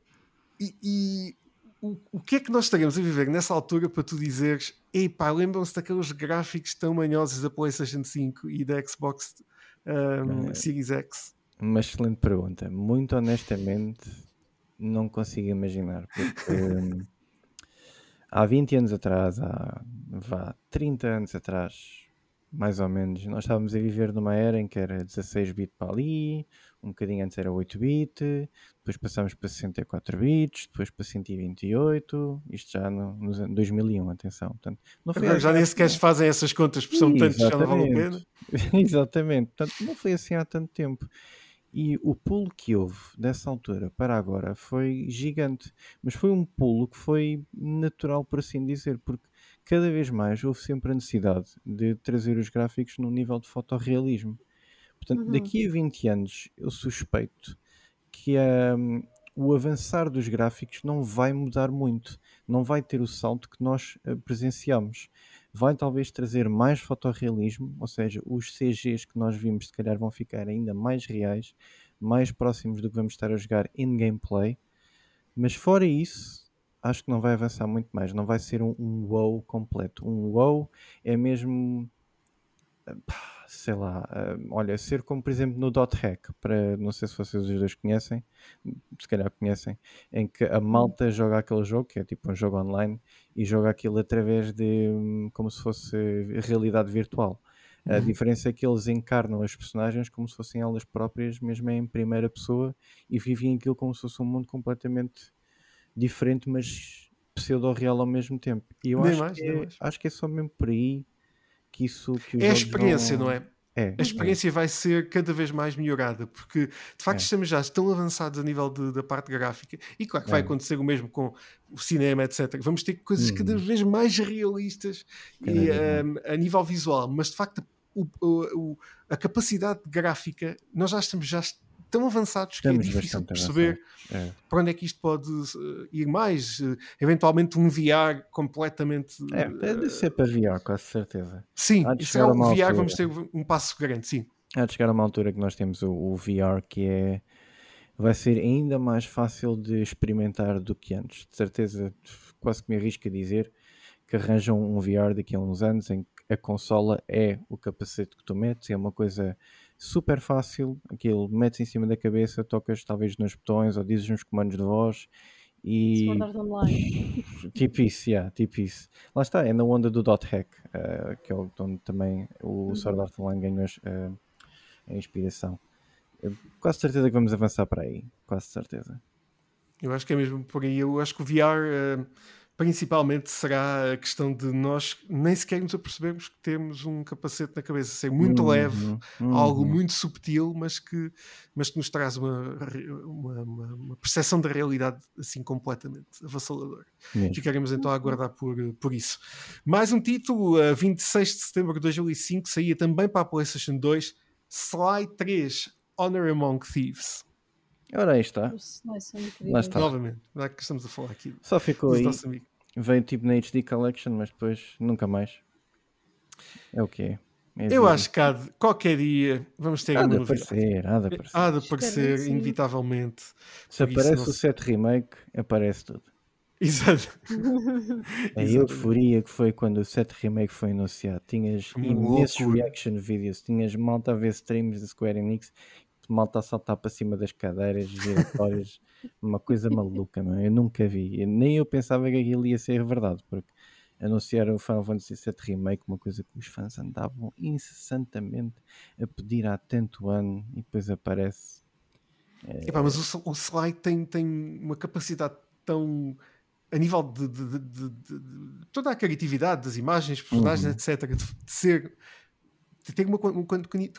e, e o, o, que é que nós estaremos a viver nessa altura para tu dizeres: epá, lembram-se daqueles gráficos tão manhosos da PlayStation 5 e da Xbox um, Series X? Uma excelente pergunta. Muito honestamente, não consigo imaginar. Porque, há 20 anos atrás, há vá, 30 anos atrás, mais ou menos, nós estávamos a viver numa era em que era 16 bit para ali, um bocadinho antes era 8 bit, depois passámos para 64 bits, depois para 128, isto já no, no 2001, atenção. Portanto, não foi já assim, nem sequer se fazem essas contas, porque são tantos já não vale a pena. Exatamente, portanto, não foi assim há tanto tempo. E o pulo que houve dessa altura para agora foi gigante, mas foi um pulo que foi natural, por assim dizer, porque cada vez mais houve sempre a necessidade de trazer os gráficos num nível de fotorrealismo. Portanto, uhum. daqui a 20 anos, eu suspeito que um, o avançar dos gráficos não vai mudar muito, não vai ter o salto que nós uh, presenciamos. Vai talvez trazer mais fotorrealismo, ou seja, os CGs que nós vimos se calhar vão ficar ainda mais reais, mais próximos do que vamos estar a jogar in gameplay. Mas fora isso, acho que não vai avançar muito mais. Não vai ser um, um WoW completo. Um WoW é mesmo. Sei lá, olha, ser como por exemplo no Dot Hack, para não sei se vocês os dois conhecem, se calhar conhecem, em que a malta joga aquele jogo, que é tipo um jogo online, e joga aquilo através de como se fosse realidade virtual. A uhum. diferença é que eles encarnam as personagens como se fossem elas próprias, mesmo em primeira pessoa, e vivem aquilo como se fosse um mundo completamente diferente, mas pseudo-real ao mesmo tempo. E eu acho, mais, que é, acho que é só mesmo por aí que isso. Que é a experiência, não, não é? É, a experiência é. vai ser cada vez mais melhorada, porque de facto é. estamos já tão avançados a nível de, da parte gráfica, e claro que vai é. acontecer o mesmo com o cinema, etc. Vamos ter coisas cada hum. vez mais realistas e, um, a nível visual, mas de facto o, o, a capacidade gráfica, nós já estamos já tão avançados que é Estamos é difícil perceber é. para onde é que isto pode uh, ir mais. Uh, eventualmente um VR completamente. É, deve ser para VR, com certeza. Sim, se é um VR, altura. vamos ter um passo grande, sim. Há de chegar a uma altura que nós temos o, o VR que é vai ser ainda mais fácil de experimentar do que antes. De certeza, quase que me arrisco a dizer que arranjam um VR daqui a uns anos em que a consola é o capacete que tu metes, é uma coisa super fácil, aquilo metes em cima da cabeça, tocas talvez nos botões ou dizes uns comandos de voz e tipo isso, yeah, tipo isso. Lá está, é na onda do dot hack, uh, que é onde também o uhum. Sword Art Online ganhou uh, a inspiração. Eu, quase certeza que vamos avançar para aí, quase certeza. Eu acho que é mesmo por aí. Eu acho que o VR uh, principalmente será a questão de nós nem sequer nos apercebermos que temos um capacete na cabeça, ser muito uhum, leve, uhum. algo muito subtil, mas que, mas que nos traz uma, uma, uma, percepção da realidade assim completamente avassaladora. Mesmo. Ficaremos então a aguardar por, por isso. Mais um título, a 26 de setembro de 2005, saía também para a PlayStation 2, Sly 3, Honor Among Thieves. Ora, aí está. Lá está. Novamente, já que estamos a falar aqui. Só ficou aí. Veio tipo na HD Collection, mas depois nunca mais. É o que é. é Eu acho que há de, qualquer dia vamos ter há de aparecer, há de aparecer. Há de aparecer, inevitavelmente. Se aparece o 7 Remake, aparece tudo. Exato. A euforia que foi quando o 7 Remake foi anunciado. Tinhas imensos reaction videos, tinhas malta a ver streams da Square Enix malta a saltar para cima das cadeiras giratórias, uma coisa maluca, não? Eu nunca vi, nem eu pensava que aquilo ia ser verdade, porque anunciaram o Final Fantasy VII Remake, uma coisa que os fãs andavam incessantemente a pedir há tanto ano e depois aparece. É... Epá, mas o, o Sly tem, tem uma capacidade tão a nível de, de, de, de, toda a criatividade das imagens, personagens, uhum. etc., de, ser de ter uma, uma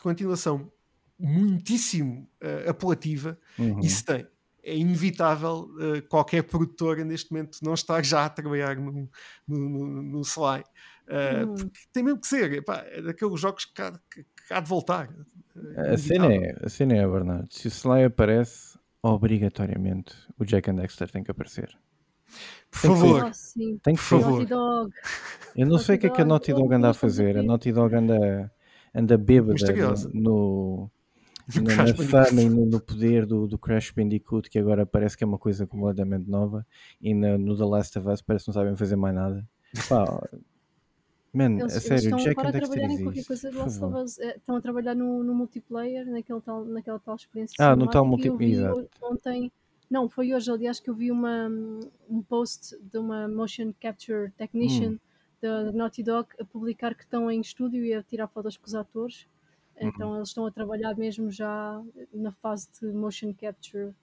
continuação muitíssimo uh, apelativa, uhum. isso tem. É inevitável uh, qualquer produtora neste momento não estar já a trabalhar no, no, no, no Sly. Uh, uhum. Porque tem mesmo que ser, epá, é daqueles jogos que há, que, que há de voltar. a, cena é, a cena é, Bernardo, se o Sly aparece, obrigatoriamente o Jack and Dexter tem que aparecer. Por tem favor, que, tem que por favor. Eu não sei o que é que a Naughty Dog anda a fazer. A Naughty Dog anda, anda bêbada no, na, na fama e no, no, poder do, do, Crash Bandicoot, que agora parece que é uma coisa completamente nova, e no, no The Last of Us parece que não sabem fazer mais nada. Pá, man, eles, a sério, estão Jack a trabalhar em qualquer coisa do Last of Us. Eh, estão a trabalhar no, no multiplayer, naquele tal, naquela tal experiência. Ah, no tal multiplayer. Ontem Não, foi hoje, aliás, que eu vi uma, um post de uma motion capture technician hum. da Naughty Dog a publicar que estão em estúdio e a tirar fotos com os atores. Uhum. Então eles estão a trabalhar mesmo já na fase de motion capture.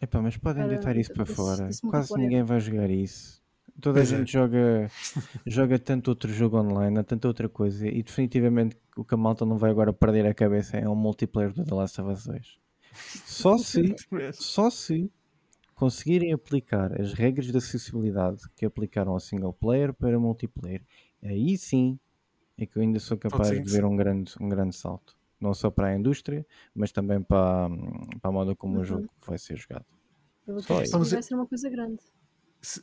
Epá, mas podem deitar isso para desse, fora. Desse Quase ninguém vai jogar isso. Toda a gente é. joga, joga tanto outro jogo online, tanta outra coisa, e definitivamente o que a malta não vai agora perder a cabeça é um multiplayer do The Last of Us 2. Só se, só se conseguirem aplicar as regras de acessibilidade que aplicaram ao single player para multiplayer, aí sim é que eu ainda sou capaz de ver um grande, um grande salto. Não só para a indústria, mas também para, para a moda como uhum. o jogo vai ser jogado. Só isso. Vai ser uma coisa grande.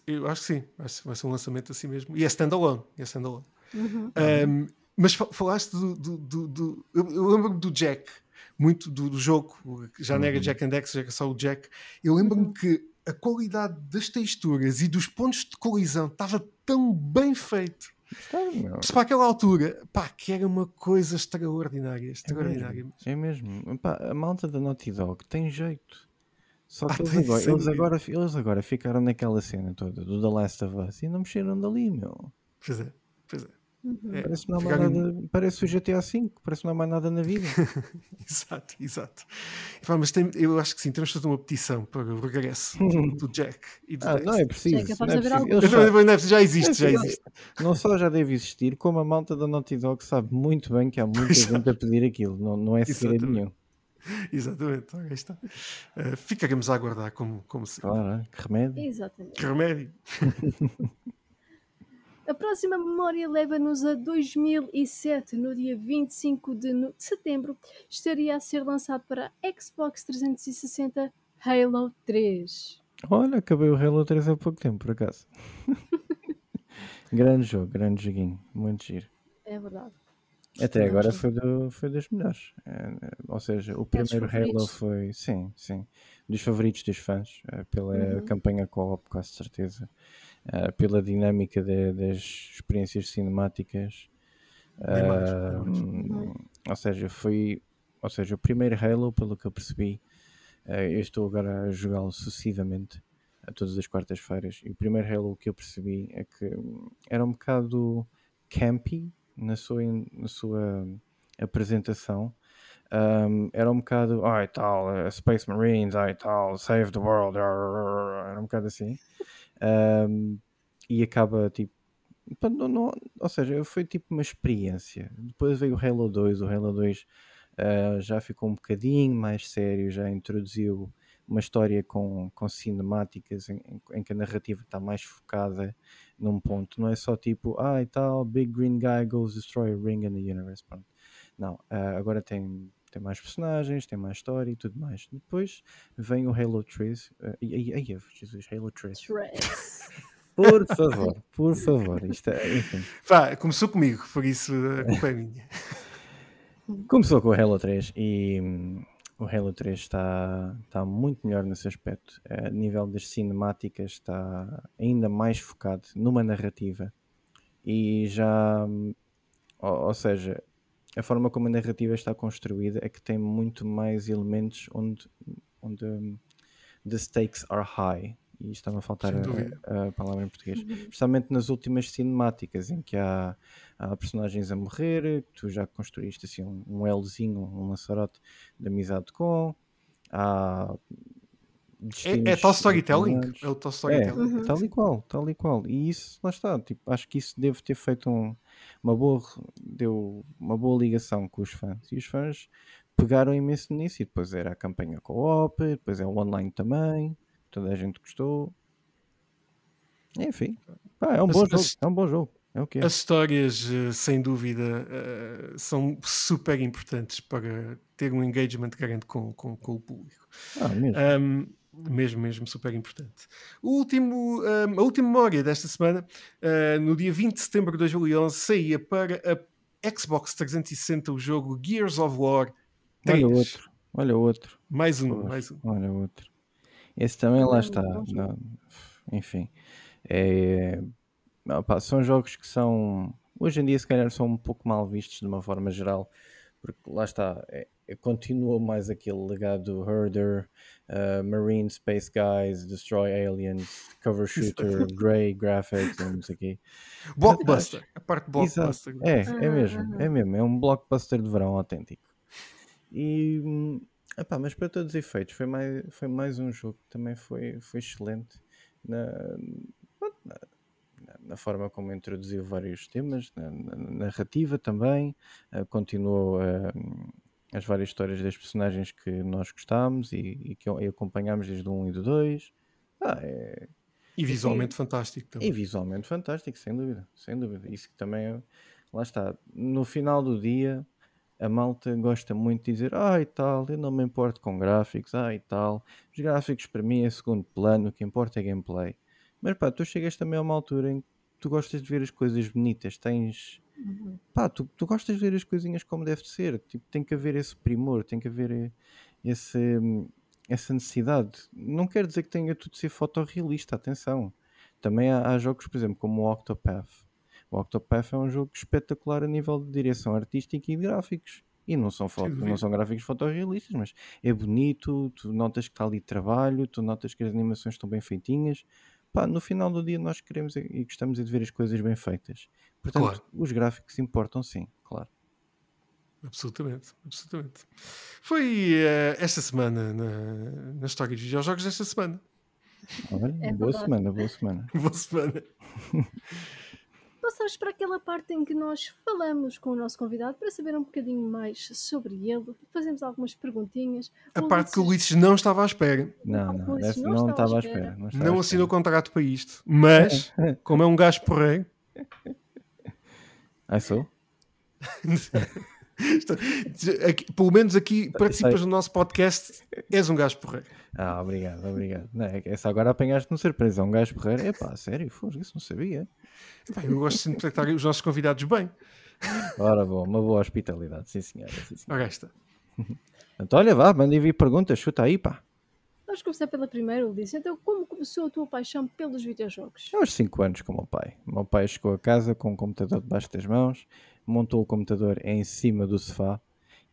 Eu acho que sim, acho que vai ser um lançamento assim mesmo. E é standalone. É standalone. Uhum. Um, mas falaste do. do, do, do eu, eu lembro-me do Jack, muito do, do jogo, já uhum. não era uhum. Jack and Dex, já era só o Jack. Eu lembro-me uhum. que a qualidade das texturas e dos pontos de colisão estava tão bem feito. Se para aquela altura, pá, que era uma coisa extraordinária. extraordinária. É mesmo. É mesmo. Pá, a malta da Naughty Dog tem jeito. Só que ah, eles, agora, eles, agora, eles agora ficaram naquela cena toda do The Last of Us e não mexeram dali, meu. Pois é, pois é. Uhum. É, parece, não nada, parece o GTA V, parece que não há mais nada na vida. exato, exato. Mas tem, eu acho que sim, temos de fazer uma petição para o regresso do Jack e do ah, Não é preciso. É não é preciso. Já, já existe, já existe. Não só já deve existir, como a malta da Naughty Dog sabe muito bem que há muita gente a pedir aquilo. Não, não é segredo nenhum. Exatamente, aí está. Uh, ficaremos a aguardar como, como se. Claro, que remédio. Exatamente. Que remédio. a próxima memória leva-nos a 2007, no dia 25 de setembro, estaria a ser lançado para Xbox 360 Halo 3. Olha, acabei o Halo 3 há pouco tempo, por acaso. grande jogo, grande joguinho, muito giro. É verdade. Até agora foi, do, foi das melhores. É, ou seja, o primeiro Halo foi, sim, sim, dos favoritos dos fãs, é, pela uhum. campanha co-op, quase certeza, é, pela dinâmica de, das experiências cinemáticas. Uh, ou seja, foi, ou seja, o primeiro Halo, pelo que eu percebi, uh, eu estou agora a jogá-lo sucessivamente, a todas as quartas-feiras, e o primeiro Halo que eu percebi é que era um bocado campy, na sua, na sua apresentação um, era um bocado, ai tal, uh, Space Marines, ai tal, Save the World, era um bocado assim. Um, e acaba tipo. Não, não, ou seja, foi tipo uma experiência. Depois veio o Halo 2, o Halo 2 uh, já ficou um bocadinho mais sério, já introduziu uma história com, com cinemáticas em, em, que a narrativa está mais focada num ponto, não é só tipo, ah tal, Big Green Guy goes destroy a ring in the universe. Pronto. Não, uh, agora tem, tem mais personagens, tem mais história e tudo mais. Depois vem o Halo 3. Uh, ai, ai, Jesus, Halo 3. Por favor, por favor. Isto é, enfim. Vá, começou comigo, por isso a culpa é minha. Começou com o Halo 3 e hum, o Halo 3 está, está muito melhor nesse aspecto. A nível das cinemáticas está ainda mais focado numa narrativa. E já, ou, ou, seja, a forma como a narrativa está construída é que tem muito mais elementos onde, onde um, the stakes are high. E está-me a faltar a, a, palavra em português, uhum. especialmente nas últimas cinemáticas em que há, há, personagens a morrer, tu já construíste assim um, um Lzinho, um Lançarote de amizade com, há é, é tal storytelling? É o tal storytelling. É, uhum. tal e qual, tal e qual. E isso, lá está, tipo, acho que isso deve ter feito um, uma boa deu uma boa ligação com os fãs. E os fãs pegaram imenso nisso e depois era a campanha co-op, depois é o online também toda a gente gostou. Enfim, pá, é um bom jogo. É um bom jogo. É o que é. As histórias, eh, sem dúvida, uh, são super importantes para ter um engagement grande com, com, com o público. Ah, mesmo. Um, mesmo, mesmo super importante. O último, um, a última memória desta semana, uh, no dia 20 de setembro de 2011, saía para a Xbox 360 o jogo Gears of War 3. Olha outro, olha outro. Mais um, mais um. Olha outro. Esse também lá está. Não, enfim. É, opa, são jogos que são. Hoje em dia, se calhar, são um pouco mal vistos de uma forma geral, porque lá está, é, é, continuou mais aquele legado Herder, uh, Marine Space Guys, Destroy Aliens, Cover Shooter, Grey Graphics, não sei o quê. Blockbuster, a parte blockbuster. É, é mesmo, é mesmo, é um blockbuster de verão autêntico. E, epá, mas para todos os efeitos, foi mais, foi mais um jogo que também foi, foi excelente na na forma como introduziu vários temas, na, na narrativa também, uh, continuou uh, as várias histórias das personagens que nós gostámos e, e que e acompanhámos desde o 1 e do 2. Ah, é, e visualmente fantástico também. E visualmente fantástico, sem dúvida, sem dúvida. Isso que também é, lá está. No final do dia, a malta gosta muito de dizer, ah e tal, eu não me importo com gráficos, ah e tal. Os gráficos para mim é segundo plano, o que importa é gameplay. Mas pá, tu chegas também a uma altura em que tu gostas de ver as coisas bonitas, tens. Uhum. Pá, tu, tu gostas de ver as coisinhas como deve ser. Tipo, tem que haver esse primor, tem que haver eh, esse, essa necessidade. Não quer dizer que tenha tudo de ser fotorrealista, atenção. Também há, há, jogos, por exemplo, como o Octopath. O Octopath é um jogo espetacular a nível de direção artística e de gráficos. E não são, foto, não são gráficos fotorrealistas, mas é bonito, tu notas que está ali trabalho, tu notas que as animações estão bem feitinhas pá, no final do dia nós queremos e gostamos de ver as coisas bem feitas. Portanto, claro. os gráficos importam sim, claro. Absolutamente, absolutamente. Foi uh, esta semana na, na história dos videojogos desta semana. Olha, é boa semana, boa semana. boa semana. passamos para aquela parte em que nós falamos com o nosso convidado para saber um bocadinho mais sobre ele, fazemos algumas perguntinhas. A o parte Ulisses... que o Ulisses não estava à espera. Não, não, não, não, não estava à espera. Não, não assinou contrato para isto, mas, como é um gajo porreiro. Ah, sou? Aqui, pelo menos aqui participas do nosso podcast, és um gajo porreiro. Ah, obrigado, obrigado. Não, é essa agora apanhaste-me surpresa. Um gajo porreiro, é pá, sério, foda isso não sabia. Eu gosto sempre de tratar os nossos convidados bem. Ora, bom, uma boa hospitalidade, sim senhora. Sim, senhora. Ora, esta. Então, olha, vá, mandem vir perguntas, chuta aí, pá. Vamos começar pela primeira, Ulisses. Então, como começou a tua paixão pelos videojogos? Uns 5 anos com o meu pai. O meu pai chegou a casa com um computador debaixo das mãos montou o computador em cima do sofá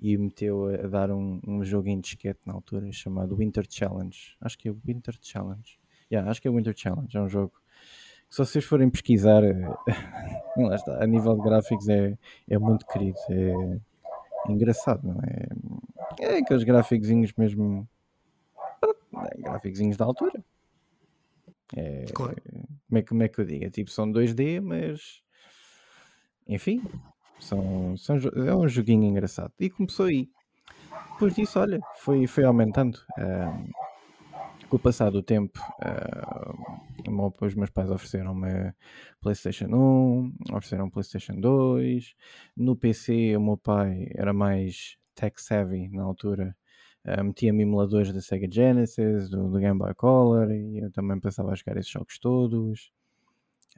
e meteu a dar um, um joguinho de disquete na altura chamado Winter Challenge. Acho que é o Winter Challenge. Yeah, acho que é o Winter Challenge. É um jogo que, se vocês forem pesquisar, lá está, a nível de gráficos é, é muito querido. É engraçado, não é? É aqueles gráficos mesmo. É, gráficos da altura. É, claro. como, é, como é que eu digo? É tipo, são 2D, mas enfim, são, são, é um joguinho engraçado. E começou aí. Depois disso, olha, foi, foi aumentando. Uh, com o passar do tempo, uh, os meus pais ofereceram-me PlayStation 1, ofereceram PlayStation 2. No PC, o meu pai era mais tech savvy na altura. Uh, Metia-me emuladores da Sega Genesis, do, do Game Boy Color, e eu também passava a jogar esses jogos todos.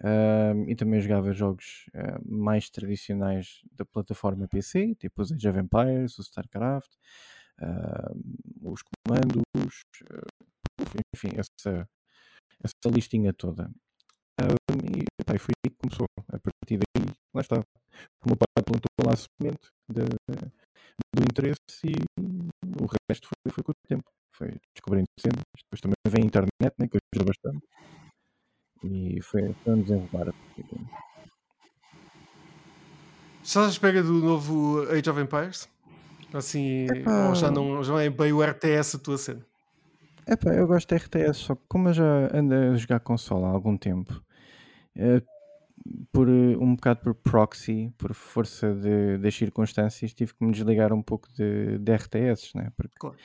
Uh, e também jogava jogos uh, mais tradicionais da plataforma PC, tipo os Age of Empires, o StarCraft, uh, os comandos, enfim, essa, essa listinha toda. e pá, foi aí que começou. A partir daí, lá está. O meu pai plantou lá a semente do interesse e o resto foi, foi com o tempo. Foi descobrindo cenas. Depois também vem a internet, né, que ajuda bastante. E foi, foi um desenrolar. Estás à espera do novo Age of Empires? Assim, Epá. ou já não, já não é bem o RTS a tua cena? Epá, eu gosto de RTS, só que como eu já ando a jogar console há algum tempo, é, por um bocado por proxy, por força de, das circunstâncias, tive que me desligar um pouco de, de RTS, né? Porque claro.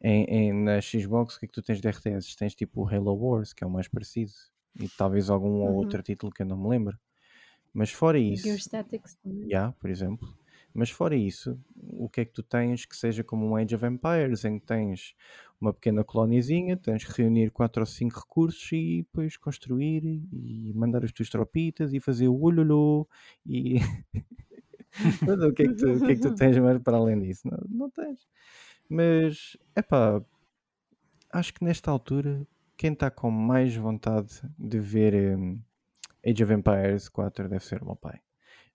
em, em, na Xbox, o que é que tu tens de RTS? Tens tipo o Halo Wars, que é o mais parecido e talvez algum uhum. ou outro título que eu não me lembro. Mas fora isso. Statics também. Yeah, por exemplo. Mas fora isso, o que é que tu tens que seja como um Age of Empires, em que tens uma pequena colóniazinha, tens que reunir 4 ou 5 recursos e depois construir e mandar as tuas tropitas e fazer o olholô e. o, que é que tu, o que é que tu tens mais para além disso? Não, não tens. Mas, é pá, acho que nesta altura quem está com mais vontade de ver um, Age of Empires 4 deve ser o meu pai.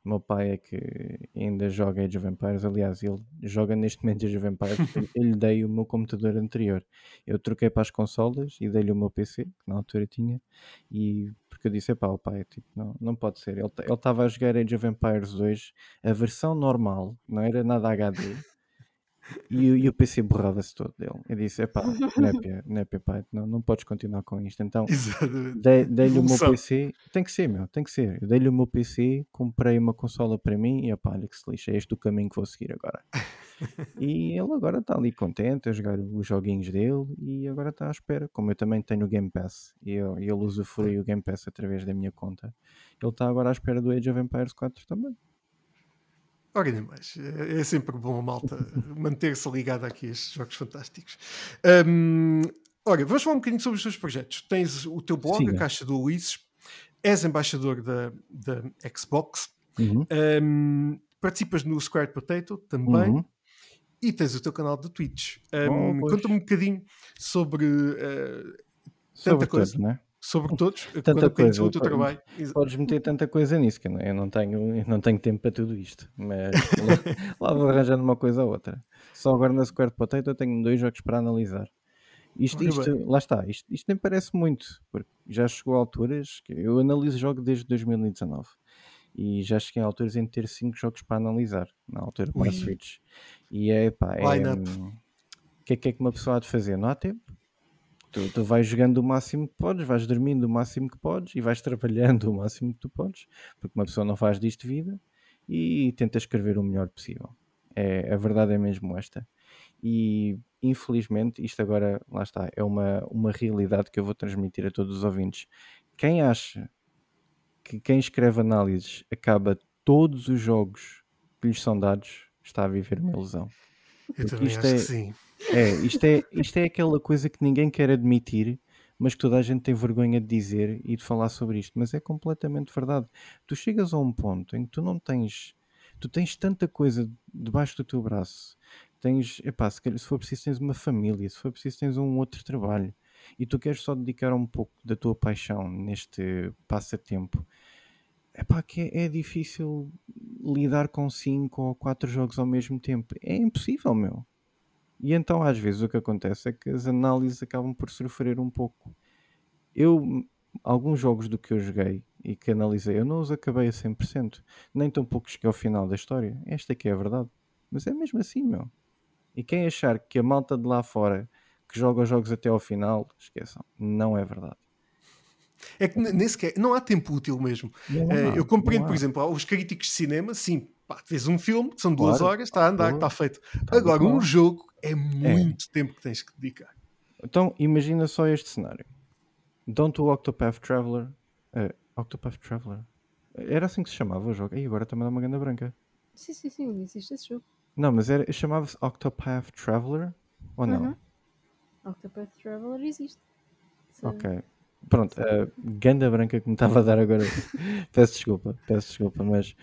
O meu pai é que ainda joga Age of Empires. Aliás, ele joga neste momento Age of Empires. eu lhe dei o meu computador anterior. Eu troquei para as consolas e dei-lhe o meu PC, que na altura tinha. E porque eu disse: pá, o pai, tipo, não, não pode ser. Ele estava a jogar Age of Empires 2, a versão normal, não era nada HD. E, e o PC borrava-se todo dele. Eu disse: epá, népia, népia, pai, não, não podes continuar com isto. Então, dei-lhe o meu PC. Tem que ser, meu, tem que ser. Eu dei-lhe o meu PC, comprei uma consola para mim e epá, olha que se lixa, é este o caminho que vou seguir agora. e ele agora está ali contente a jogar os joguinhos dele e agora está à espera. Como eu também tenho o Game Pass e eu, ele usufrui o Game Pass através da minha conta, ele está agora à espera do Age of Empires 4 também. Ora, nem mais. É, é sempre bom malta manter-se ligada aqui a estes jogos fantásticos. Um, ora, vamos falar um bocadinho sobre os teus projetos. Tens o teu blog, Sim. a Caixa do Ulisses, és embaixador da, da Xbox, uhum. um, participas no Squared Potato também. Uhum. E tens o teu canal de Twitch. Um, oh, Conta-me um bocadinho sobre uh, tanta sobre coisa. Tudo, né? Sobre todos, tanta coisa. o teu trabalho. Podes meter tanta coisa nisso, que eu não tenho, eu não tenho tempo para tudo isto, mas lá, vou arranjando uma coisa ou outra. Só agora na Square Potato eu tenho dois jogos para analisar. Isto, isto lá está, isto, isto nem parece muito, porque já chegou a alturas que eu analiso jogo desde 2019 e já cheguei a alturas em ter cinco jogos para analisar, na altura para Switch. E é pá, é, o que é que é que uma pessoa há de fazer? Não há tempo Tu, tu vais jogando o máximo que podes, vais dormindo o máximo que podes e vais trabalhando o máximo que tu podes, porque uma pessoa não faz disto vida e tenta escrever o melhor possível. É, a verdade é mesmo esta. E infelizmente, isto agora, lá está, é uma, uma realidade que eu vou transmitir a todos os ouvintes. Quem acha que quem escreve análises acaba todos os jogos que lhes são dados, está a viver uma ilusão. Eu também acho é, que sim. É, isto é, isto é aquela coisa que ninguém quer admitir, mas que toda a gente tem vergonha de dizer e de falar sobre isto. Mas é completamente verdade. Tu chegas a um ponto em que tu não tens. Tu tens tanta coisa debaixo do teu braço. Tens, epá, se, se for preciso, tens uma família, se for preciso, tens um outro trabalho. E tu queres só dedicar um pouco da tua paixão neste passatempo. Epá, que é, é difícil lidar com cinco ou quatro jogos ao mesmo tempo. É impossível, meu. E então, às vezes, o que acontece é que as análises acabam por sofrer um pouco. Eu, alguns jogos do que eu joguei e que analisei, eu não os acabei a 100%. Nem tão pouco cheguei ao final da história. Esta é que é a verdade. Mas é mesmo assim, meu. E quem achar que a malta de lá fora que joga os jogos até ao final, esqueçam. Não é verdade. É que nem sequer, não há tempo útil mesmo. Não, eh, eu compreendo, por exemplo, os críticos de cinema, sim, pá, fez um filme que são duas claro. horas, está a andar, está feito. Tá Agora, um jogo é, é. muito é. tempo que tens que dedicar. Então, imagina só este cenário. Don't o Octopath Traveler. Uh, Octopath Traveler. Era assim que se chamava o jogo. E agora também dá uma ganda branca. Sim, sim, sim, existe esse jogo. Não, mas era, chamava-se Octopath Traveler ou não? Uhum. Octopath Traveler existe. So... Ok. Pronto, a ganda branca que me estava a dar agora. peço desculpa, peço desculpa, mas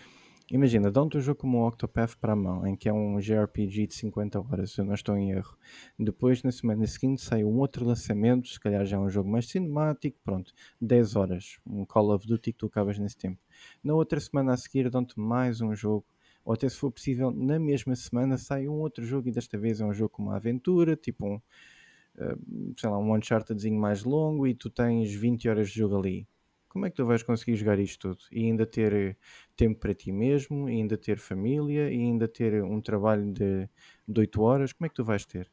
Imagina, dão-te um jogo como o Octopath para a mão, em que é um JRPG de 50 horas, se eu não estou em erro. Depois, na semana seguinte, sai um outro lançamento, se calhar já é um jogo mais cinemático, pronto, 10 horas, um Call of Duty que tu acabas nesse tempo. Na outra semana a seguir, dão-te mais um jogo, ou até se for possível, na mesma semana sai um outro jogo, e desta vez é um jogo com uma aventura, tipo um, sei lá, um Unchartedzinho mais longo, e tu tens 20 horas de jogo ali como é que tu vais conseguir jogar isto tudo? E ainda ter eh, tempo para ti mesmo, e ainda ter família, e ainda ter um trabalho de, de 8 horas, como é que tu vais ter?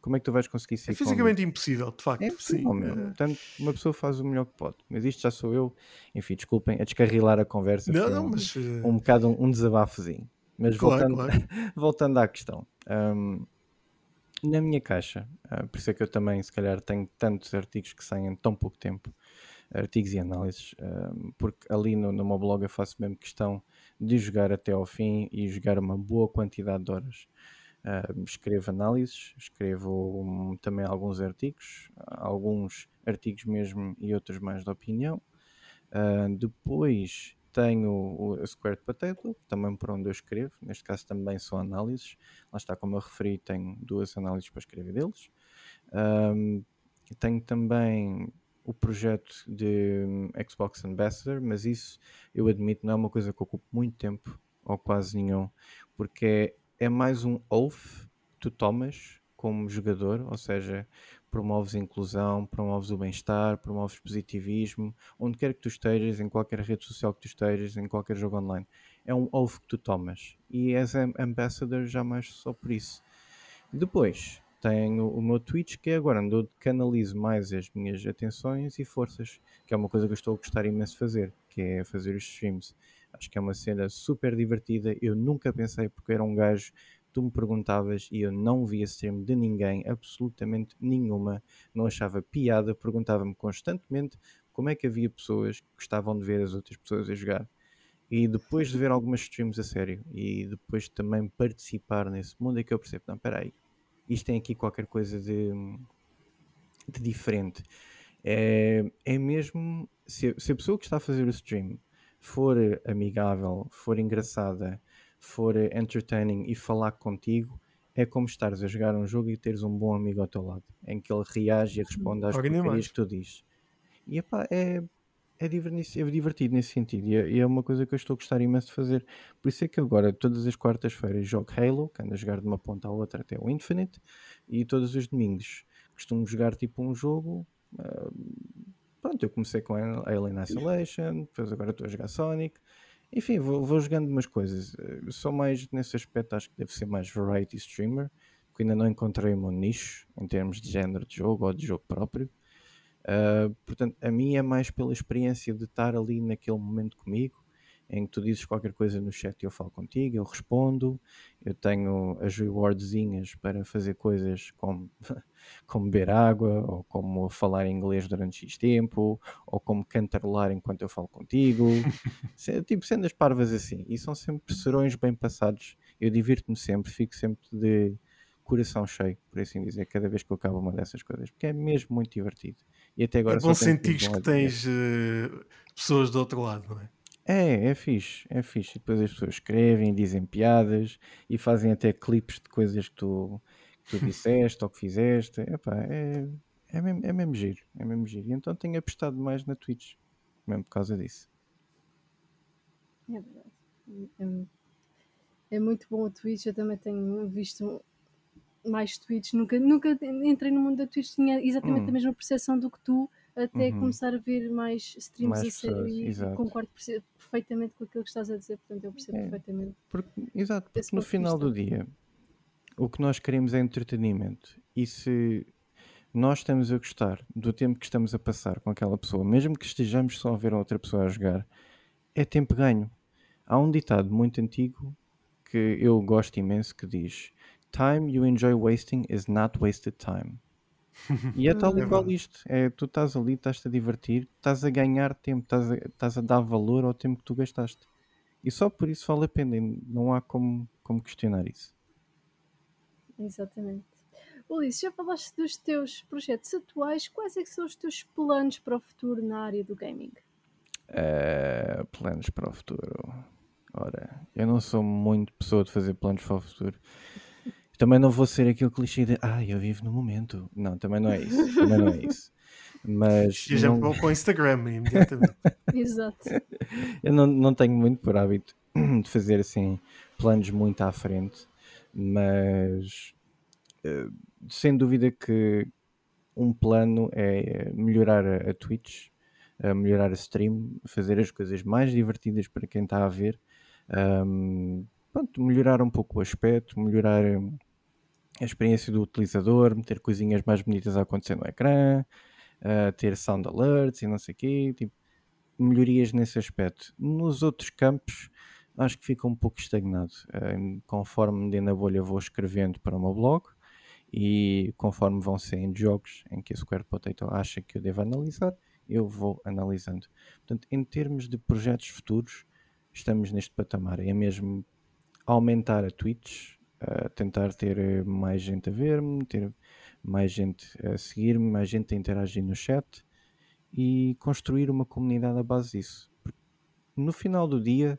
Como é que tu vais conseguir ser? É fisicamente impossível, de facto. É sim. Meu. Portanto, uma pessoa faz o melhor que pode. Mas isto já sou eu, enfim, desculpem, a descarrilar a conversa. Não, não, um, mas. Eh, um bocado um, um desabafozinho. Mas claro, voltando, claro. voltando à questão. Um, na minha caixa, uh, por isso é que eu também, se calhar, tenho tantos artigos que saem em tão pouco tempo artigos e análises, porque ali no, no meu blog eu faço mesmo questão de jogar até ao fim e jogar uma boa quantidade de horas. Uh, escrevo análises, escrevo um, também alguns artigos, alguns artigos mesmo e outros mais de opinião. Depois tenho o Squared Potato, também por onde eu escrevo, neste caso também são análises. Lá está, como eu referi, tenho duas análises para escrever deles. tenho também o projeto de hum, Xbox Ambassador, mas isso eu admito não é uma coisa que ocupe muito tempo ou quase nenhum, porque é, é mais um oath que tu tomas como jogador, ou seja, promoves inclusão, promoves o bem-estar, promoves positivismo, onde quer que tu estejas, em qualquer rede social que tu estejas, em qualquer jogo online. É um oath que tu tomas. E és ambassador já mais só por isso. Depois, tenho o meu Twitch, que é agora onde canalizo mais as minhas atenções e forças, que é uma coisa que eu estou a gostar imenso de fazer, que é fazer os streams. Acho que é uma cena super divertida. Eu nunca pensei, porque era um gajo, tu me perguntavas e eu não via stream de ninguém, absolutamente nenhuma, não achava piada, perguntava-me constantemente como é que havia pessoas que gostavam de ver as outras pessoas a jogar. E depois de ver algumas streams a sério e depois também participar nesse mundo, é que eu percebo: não, espera aí, isto tem aqui qualquer coisa de, de diferente. É, é mesmo se, se, a pessoa que está a fazer o stream for amigável, for engraçada, for entertaining e falar contigo, é como estares a jogar um jogo e teres um bom amigo ao teu lado, em que ele reage e responde às porcarias que tu dizes. E epá, é, é divertido, é divertido nesse sentido e é, é, uma coisa que eu estou a gostar imenso de fazer. Por isso é que agora, todas as quartas-feiras, jogo Halo, que ando a jogar de uma ponta à outra até o Infinite, e todos os domingos costumo jogar tipo um jogo. Uh, pronto, eu comecei com Alien Isolation, depois agora estou a jogar Sonic. Enfim, vou, vou jogando umas coisas. Eu sou mais nesse aspecto, acho que deve ser mais variety streamer, porque ainda não encontrei o meu nicho em termos de género de jogo ou de jogo próprio. Uh, portanto, a mim é mais pela experiência de estar ali naquele momento comigo, em que tu dizes qualquer coisa no chat e eu falo contigo, eu respondo, eu tenho as rewardzinhas para fazer coisas como, como beber água, ou como falar inglês durante X tempo, ou como cantarolar enquanto eu falo contigo, tipo cenas parvas assim, e são sempre serões bem passados, eu divirto-me sempre, fico sempre de coração cheio, por assim dizer, cada vez que eu acabo uma dessas coisas, porque é mesmo muito divertido. E até agora é bom sentir que tens uh, pessoas do outro lado, não é? É, é fixe, é fixe. E depois as pessoas escrevem, dizem piadas e fazem até clipes de coisas que tu, que tu disseste ou que fizeste. Epá, é, é, mesmo, é mesmo giro, é mesmo giro. E então tenho apostado mais na Twitch, mesmo por causa disso. É verdade. É, é muito bom o Twitch, eu também tenho visto mais tweets, nunca, nunca entrei no mundo da Twitch, tinha exatamente hum. a mesma percepção do que tu, até uhum. começar a ver mais streams mais a sério e exato. concordo perfeitamente com aquilo que estás a dizer, portanto eu percebo é, perfeitamente. Porque, exato, porque no final do dia o que nós queremos é entretenimento e se nós estamos a gostar do tempo que estamos a passar com aquela pessoa, mesmo que estejamos só a ver outra pessoa a jogar, é tempo ganho. Há um ditado muito antigo que eu gosto imenso que diz Time you enjoy wasting is not wasted time. E é tal e qual isto. É, tu estás ali, estás-te a divertir, estás a ganhar tempo, estás a, estás a dar valor ao tempo que tu gastaste. E só por isso vale a pena. Não há como, como questionar isso. Exatamente. Ulisses, já falaste dos teus projetos atuais. Quais é que são os teus planos para o futuro na área do gaming? Uh, planos para o futuro. Ora, eu não sou muito pessoa de fazer planos para o futuro. Também não vou ser aquele clichê de ah, eu vivo no momento. Não, também não é isso. Também não é isso. Mas. E já não... com o Instagram imediatamente. Exato. Eu não, não tenho muito por hábito de fazer assim planos muito à frente, mas uh, sem dúvida que um plano é melhorar a, a Twitch, a melhorar a stream, fazer as coisas mais divertidas para quem está a ver. Um, pronto, melhorar um pouco o aspecto, melhorar a experiência do utilizador, meter coisinhas mais bonitas a acontecer no ecrã, uh, ter sound alerts e não sei o quê, tipo, melhorias nesse aspecto. Nos outros campos, acho que fica um pouco estagnado. Uh, conforme de na bolha vou escrevendo para o meu blog e conforme vão saindo jogos em que a Square Potato acha que eu devo analisar, eu vou analisando. Portanto, em termos de projetos futuros, estamos neste patamar. É mesmo aumentar a Twitch, a tentar ter eh, mais gente a ver-me, ter mais gente a seguir-me, mais gente a interagir no chat e construir uma comunidade à base disso. Porque no final do dia,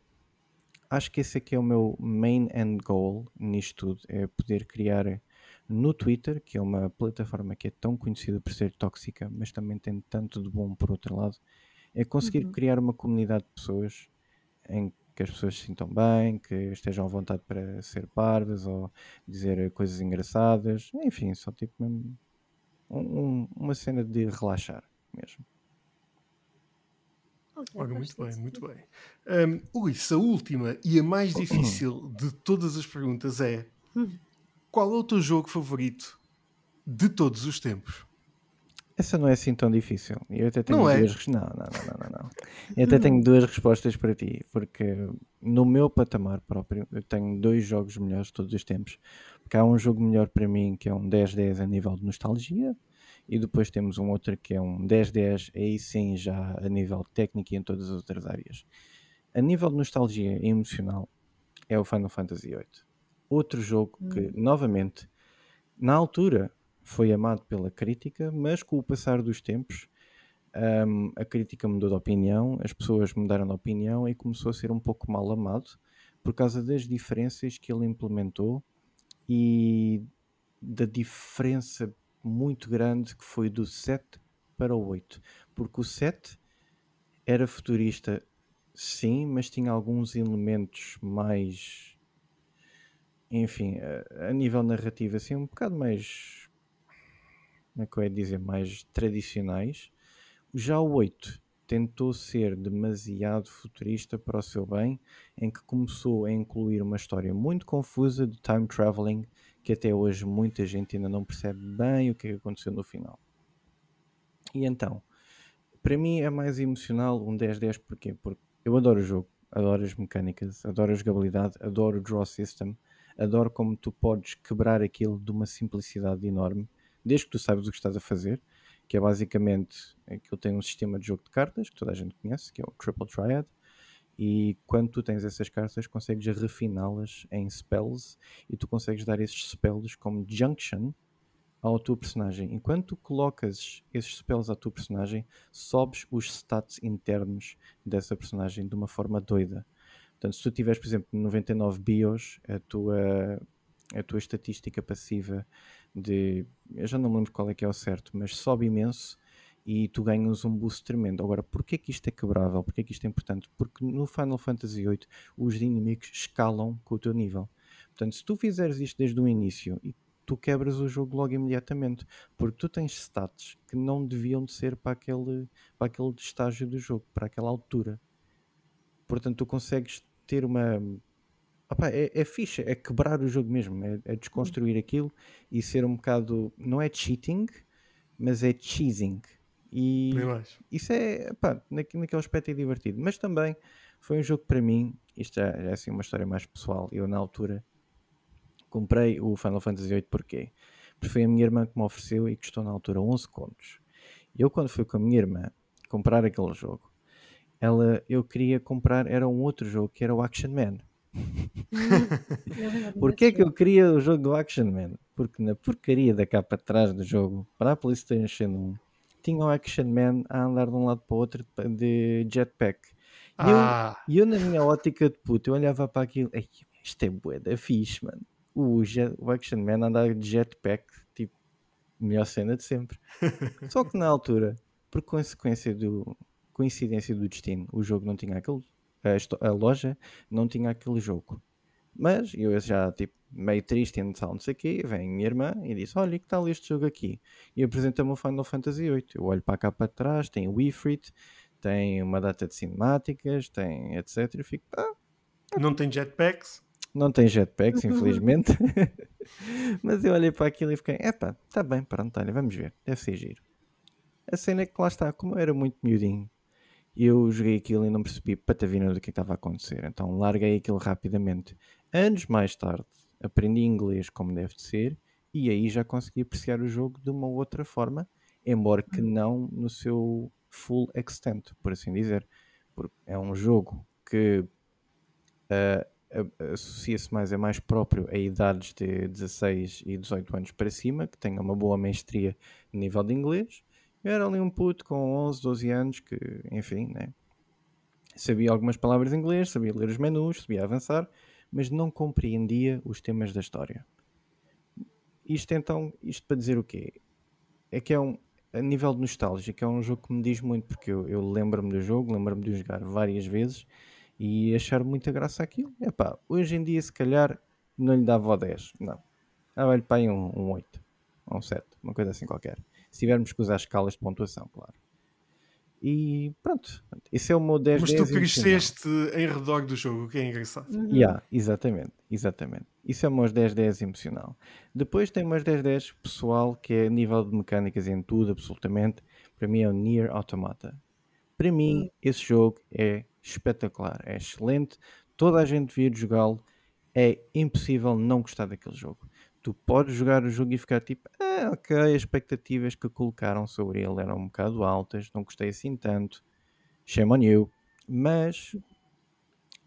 acho que esse aqui é o meu main end goal nisto tudo, é poder criar no Twitter, que é uma plataforma que é tão conhecida por ser tóxica, mas também tem tanto de bom por outro lado, é conseguir uhum. criar uma comunidade de pessoas em que as pessoas se sintam bem, que estejam à vontade para ser parvas ou dizer coisas engraçadas, enfim, só tipo mesmo um, uma cena de relaxar mesmo. Olha, muito bem, muito bem. Um, Luís, a última e a mais difícil de todas as perguntas é: hum. qual é o teu jogo favorito de todos os tempos? Essa não é assim tão difícil. Eu até tenho não é? duas. É? Não, não, não, não, não. Eu até tenho duas respostas para ti, porque no meu patamar próprio eu tenho dois jogos melhores de todos os tempos. Porque há um jogo melhor para mim que é um 10-10 a nível de nostalgia, e depois temos um outro que é um 10-10, aí sim já a nível técnico e em todas as outras áreas. A nível de nostalgia e emocional é o Final Fantasy VIII. Outro jogo que, hum. novamente, na altura foi amado pela crítica, mas com o passar dos tempos um, a crítica mudou de opinião, as pessoas mudaram de opinião e começou a ser um pouco mal amado por causa das diferenças que ele implementou e da diferença muito grande que foi do 7 para o 8. Porque o 7 era futurista, sim, mas tinha alguns elementos mais. Enfim, a, a nível narrativo, assim, um bocado mais. Como é que eu ia dizer? Mais tradicionais. Já o 8 tentou ser demasiado futurista para o seu bem, em que começou a incluir uma história muito confusa de time traveling que até hoje muita gente ainda não percebe bem o que, é aconteceu no final. E então, para mim é mais emocional um 10-10 porquê? Porque eu adoro o jogo, adoro as mecânicas, adoro a jogabilidade, adoro o draw system, adoro como tu podes quebrar aquilo de uma simplicidade enorme, desde que tu saibas o que estás a fazer, que é basicamente aquilo tem um sistema de jogo de cartas que toda a gente conhece, que é o Triple Triad, e quando tu tens essas cartas consegues refiná-las em spells e tu consegues dar esses spells como junction ao teu personagem. Enquanto tu colocas esses spells à tua personagem, sobes os stats internos dessa personagem de uma forma doida. Portanto, se tu tiveres, por exemplo, 99 bios, a tua, a tua estatística passiva de. Eu já não me lembro qual é que é o certo, mas sobe imenso e tu ganhas um boost tremendo. Agora, porquê que isto é quebrável? Porquê que isto é importante? Porque no Final Fantasy VIII os inimigos escalam com o teu nível. Portanto, se tu fizeres isto desde o início e tu quebras o jogo logo imediatamente, porque tu tens stats que não deviam de ser para aquele, para aquele estágio do jogo, para aquela altura. Portanto, tu consegues ter uma. Opa, é, é ficha, é quebrar o jogo mesmo, é, é desconstruir aquilo e ser um bocado. Não é cheating, mas é cheesing e isso é, pá, naquele aspecto é divertido. Mas também foi um jogo para mim, isto é, é assim uma história mais pessoal. Eu, na altura, comprei o Final Fantasy VIII porquê? Porque foi a minha irmã que me ofereceu e custou na altura 11 contos. Eu, quando fui com a minha irmã comprar aquele jogo, ela, eu queria comprar, era um outro jogo que era o Action Man. Porquê que eu queria o jogo do Action Man? Porque na porcaria da capa de trás do jogo, para a PlayStation 1, tinha o Action Man a andar de um lado para o outro de jetpack. E ah. eu, eu, na minha ótica de puto, eu olhava para aquilo, Ei, isto é bué da fixe, mano. O, jet, o Action Man andar de jetpack, tipo, melhor cena de sempre. Só que na altura, por consequência do coincidência do destino, o jogo não tinha aquele, a, a loja não tinha aquele jogo. Mas eu já, tipo, meio triste e tal, não sei o quê, vem minha irmã e diz, olha, que tal este jogo aqui? E apresenta-me o Final Fantasy VIII. Eu olho para cá para trás, tem o Ifrit, tem uma data de cinemáticas, tem etc. E fico, ah, Não tem jetpacks? Não tem jetpacks, infelizmente. Mas eu olhei para aquilo e fiquei, epá, está bem, pronto, olha, vamos ver, deve ser giro. A cena é que lá está, como eu era muito miudinho, eu joguei aquilo e não percebi patavina do que estava a acontecer. Então larguei aquilo rapidamente. Anos mais tarde, aprendi inglês como deve de ser e aí já consegui apreciar o jogo de uma outra forma, embora que hum. não no seu full extent, por assim dizer. Porque é um jogo que uh, associa-se mais, é mais próprio a idades de 16 e 18 anos para cima, que tenham uma boa mestria no nível de inglês. Eu era ali um puto com 11, 12 anos que, enfim, né? sabia algumas palavras em inglês, sabia ler os menus, sabia avançar, mas não compreendia os temas da história. isto então, isto para dizer o quê? É que é um, a nível de nostalgia, que é um jogo que me diz muito, porque eu, eu lembro-me do jogo, lembro-me de jogar várias vezes e achar muita graça aquilo. Epá, hoje em dia, se calhar, não lhe dava o 10, não. Dava-lhe para aí um, um 8, um 7, uma coisa assim qualquer. Se tivermos que usar escalas de pontuação, claro. E pronto, esse é o meu 10 Mas tu cresceste em redor do jogo, o que é engraçado. Uhum. Yeah, exatamente, exatamente. Isso é o meu 10-10 emocional. Depois tem o meu 10-10 pessoal, que é nível de mecânicas em tudo, absolutamente. Para mim é o Nier Automata. Para mim, uhum. esse jogo é espetacular, é excelente. Toda a gente devia jogá-lo. É impossível não gostar daquele jogo tu podes jogar o jogo e ficar tipo, ah, ok, as expectativas que colocaram sobre ele eram um bocado altas, não gostei assim tanto, shame on you, mas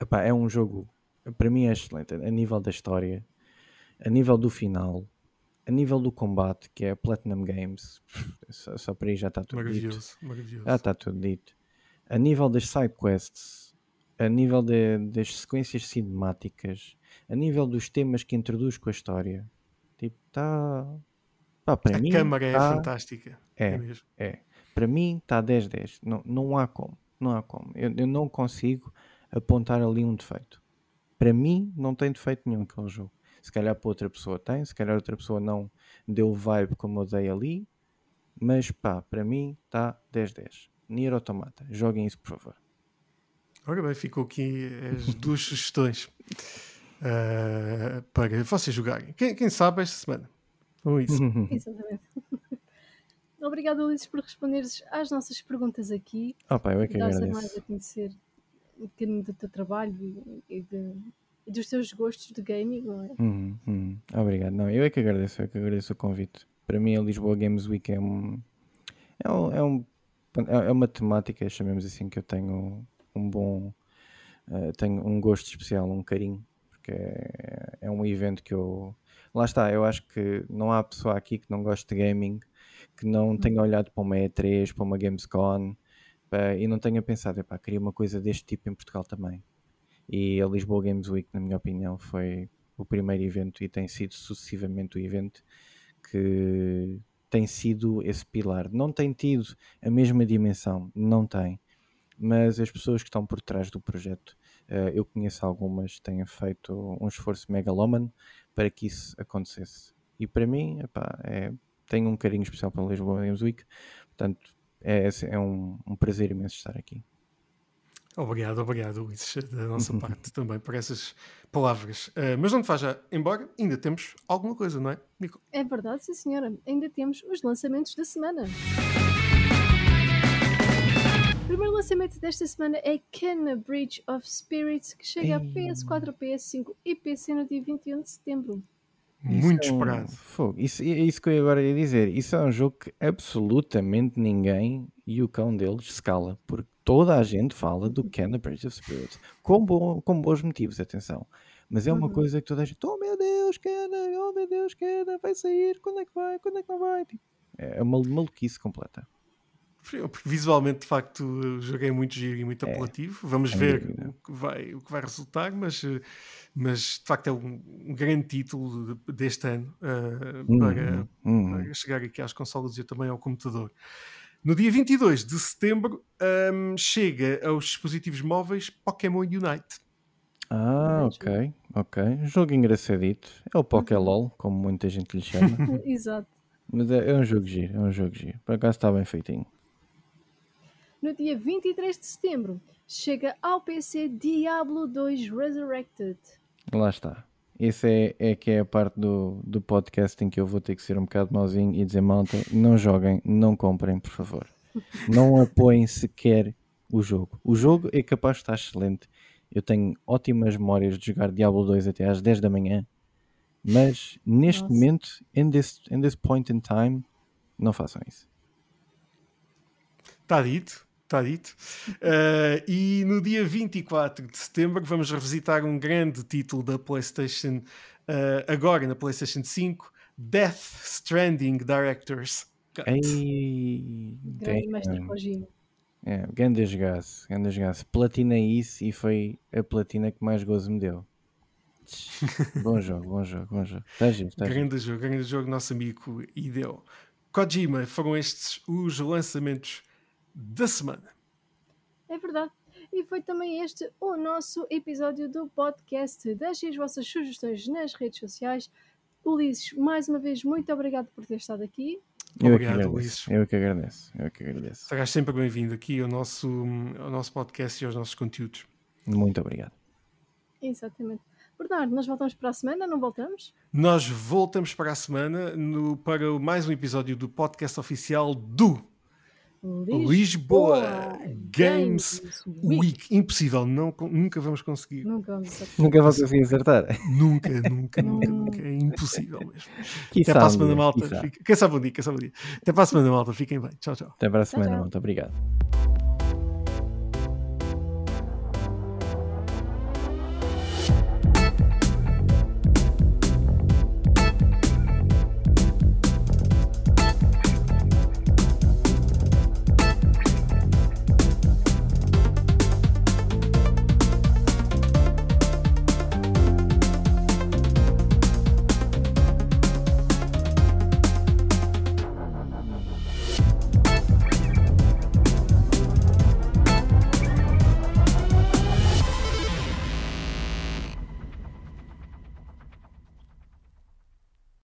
epá, é um jogo, para mim é excelente, a nível da história, a nível do final, a nível do combate, que é Platinum Games, só, só para aí já está tudo dito. Maravilhoso. Já está tudo dito. A nível das side quests, a nível de, das sequências cinemáticas, a nível dos temas que introduz com a história, Tipo, está. Pá, para a mim, câmara é tá... fantástica. É, é, mesmo. é. Para mim está 10-10. Não, não há como. Não há como. Eu, eu não consigo apontar ali um defeito. Para mim, não tem defeito nenhum aquele jogo. Se calhar para outra pessoa tem, se calhar outra pessoa não deu vibe como eu dei ali. Mas pá, para mim está 10-10. Nier Automata. Joguem isso, por favor. Ora bem, ficou aqui as duas sugestões uh, para vocês jogarem. Quem, quem, sabe esta semana. Ou isso. Exatamente. Obrigado, Ulisses, por responderes às nossas perguntas aqui. Oh, pai, eu é que agradeço. mais a conhecer um bocadinho do teu trabalho e, de, e, dos teus gostos de gaming, não é? Uhum, uhum. Obrigado. Não, eu é que agradeço, eu é que agradeço o convite. Para mim, a Lisboa Games Week é um, é um, é, um, é uma temática, chamemos assim, que eu tenho um bom, uh, tenho um gosto especial, um carinho porque é, é um evento que eu. Lá está, eu acho que não há pessoa aqui que não goste de gaming, que não uhum. tenha olhado para uma E3, para uma Gamescom para, e não tenha pensado, epá, queria uma coisa deste tipo em Portugal também. E a Lisboa Games Week, na minha opinião, foi o primeiro evento e tem sido sucessivamente o evento que tem sido esse pilar. Não tem tido a mesma dimensão, não tem, mas as pessoas que estão por trás do projeto eu conheço algumas que têm feito um esforço megalómano para que isso acontecesse. E para mim, epá, é, tenho um carinho especial pela Lisboa Games Week, portanto é, é um, um, prazer imenso estar aqui. Obrigado, obrigado, Luís, da nossa parte também por essas palavras. Uh, mas não te faz já embora, ainda temos alguma coisa, não é, Nico? É verdade, sim, senhora. Ainda temos os lançamentos da semana primeiro lançamento desta semana é Kenna Bridge of Spirits, que chega Ei. a PS4, PS5 e PC no dia 21 de setembro. Muito isso esperado. É um... Fogo. Isso, é isso que eu agora ia dizer. Isso é um jogo que absolutamente ninguém e o cão deles escala, porque toda a gente fala do Kenna Bridge of Spirits com, bom, com bons motivos, atenção. Mas é uma uhum. coisa que toda a gente, oh meu Deus, Kenna, oh meu Deus, Kenna, vai sair, quando é que vai, quando é que não vai? Tipo, é uma maluquice completa. Porque visualmente, de facto, o jogo é muito giro e muito é. apelativo. Vamos é ver o que, vai, o que vai resultar, mas, mas de facto é um, um grande título deste ano uh, uhum. Para, uhum. para, chegar aqui às consolas e também ao computador. No dia 22 de setembro um, chega aos dispositivos móveis Pokémon Unite. Ah, ok, ok. Jogo engraçadito. É o Pokélol, como muita gente lhe chama. Exato. Mas é, é, um jogo giro, é um jogo giro. Por acaso está bem feitinho no dia 23 de setembro, chega ao PC Diablo 2 Resurrected. Lá está. Essa é, é que é a parte do, do podcast em que eu vou ter que ser um bocado mauzinho e dizer, malta, não joguem, não comprem, por favor. Não apoiem sequer o jogo. O jogo é capaz de estar excelente. Eu tenho ótimas memórias de jogar Diablo 2 até às 10 da manhã, mas neste Nossa. momento, in this, in this point in time, não façam isso. Está dito está dito. Uh, e no dia 24 de setembro vamos revisitar um grande título da PlayStation, uh, agora na PlayStation 5, Death Stranding Directors. Ei, grande mestre Kojima. É, grandes gás, grandes gás. Platinei isso e foi a platina que mais gozo me deu. bom jogo, bom jogo, bom jogo. Tá giro, tá grande jogo, grande jogo, nosso amigo Ideo. Kojima, foram estes os lançamentos da semana. É verdade. E foi também este o nosso episódio do podcast. Deixem as vossas sugestões nas redes sociais. Ulisses, mais uma vez, muito obrigado por ter estado aqui. Eu Obrigado, é Ulisses. Eu é que agradeço. Eu é que agradeço. Serás sempre bem-vindo aqui ao nosso, ao nosso podcast e aos nossos conteúdos. Muito obrigado. Exatamente. Bernardo, nós voltamos para a semana, não voltamos? Nós voltamos para a semana no, para mais um episódio do podcast oficial do Lisboa, Lisboa Games, Week. Week. Impossível, não, nunca vamos conseguir. Nunca vamos acertar. Nunca vamos conseguir acertar. Nunca, nunca, nunca, nunca. É impossível mesmo. Até para a semana, malta. Quem sabe um dia, quem sabe um dia. Até para a semana, malta. Fiquem bem. Tchau, tchau. Até para a semana, malta. Obrigado.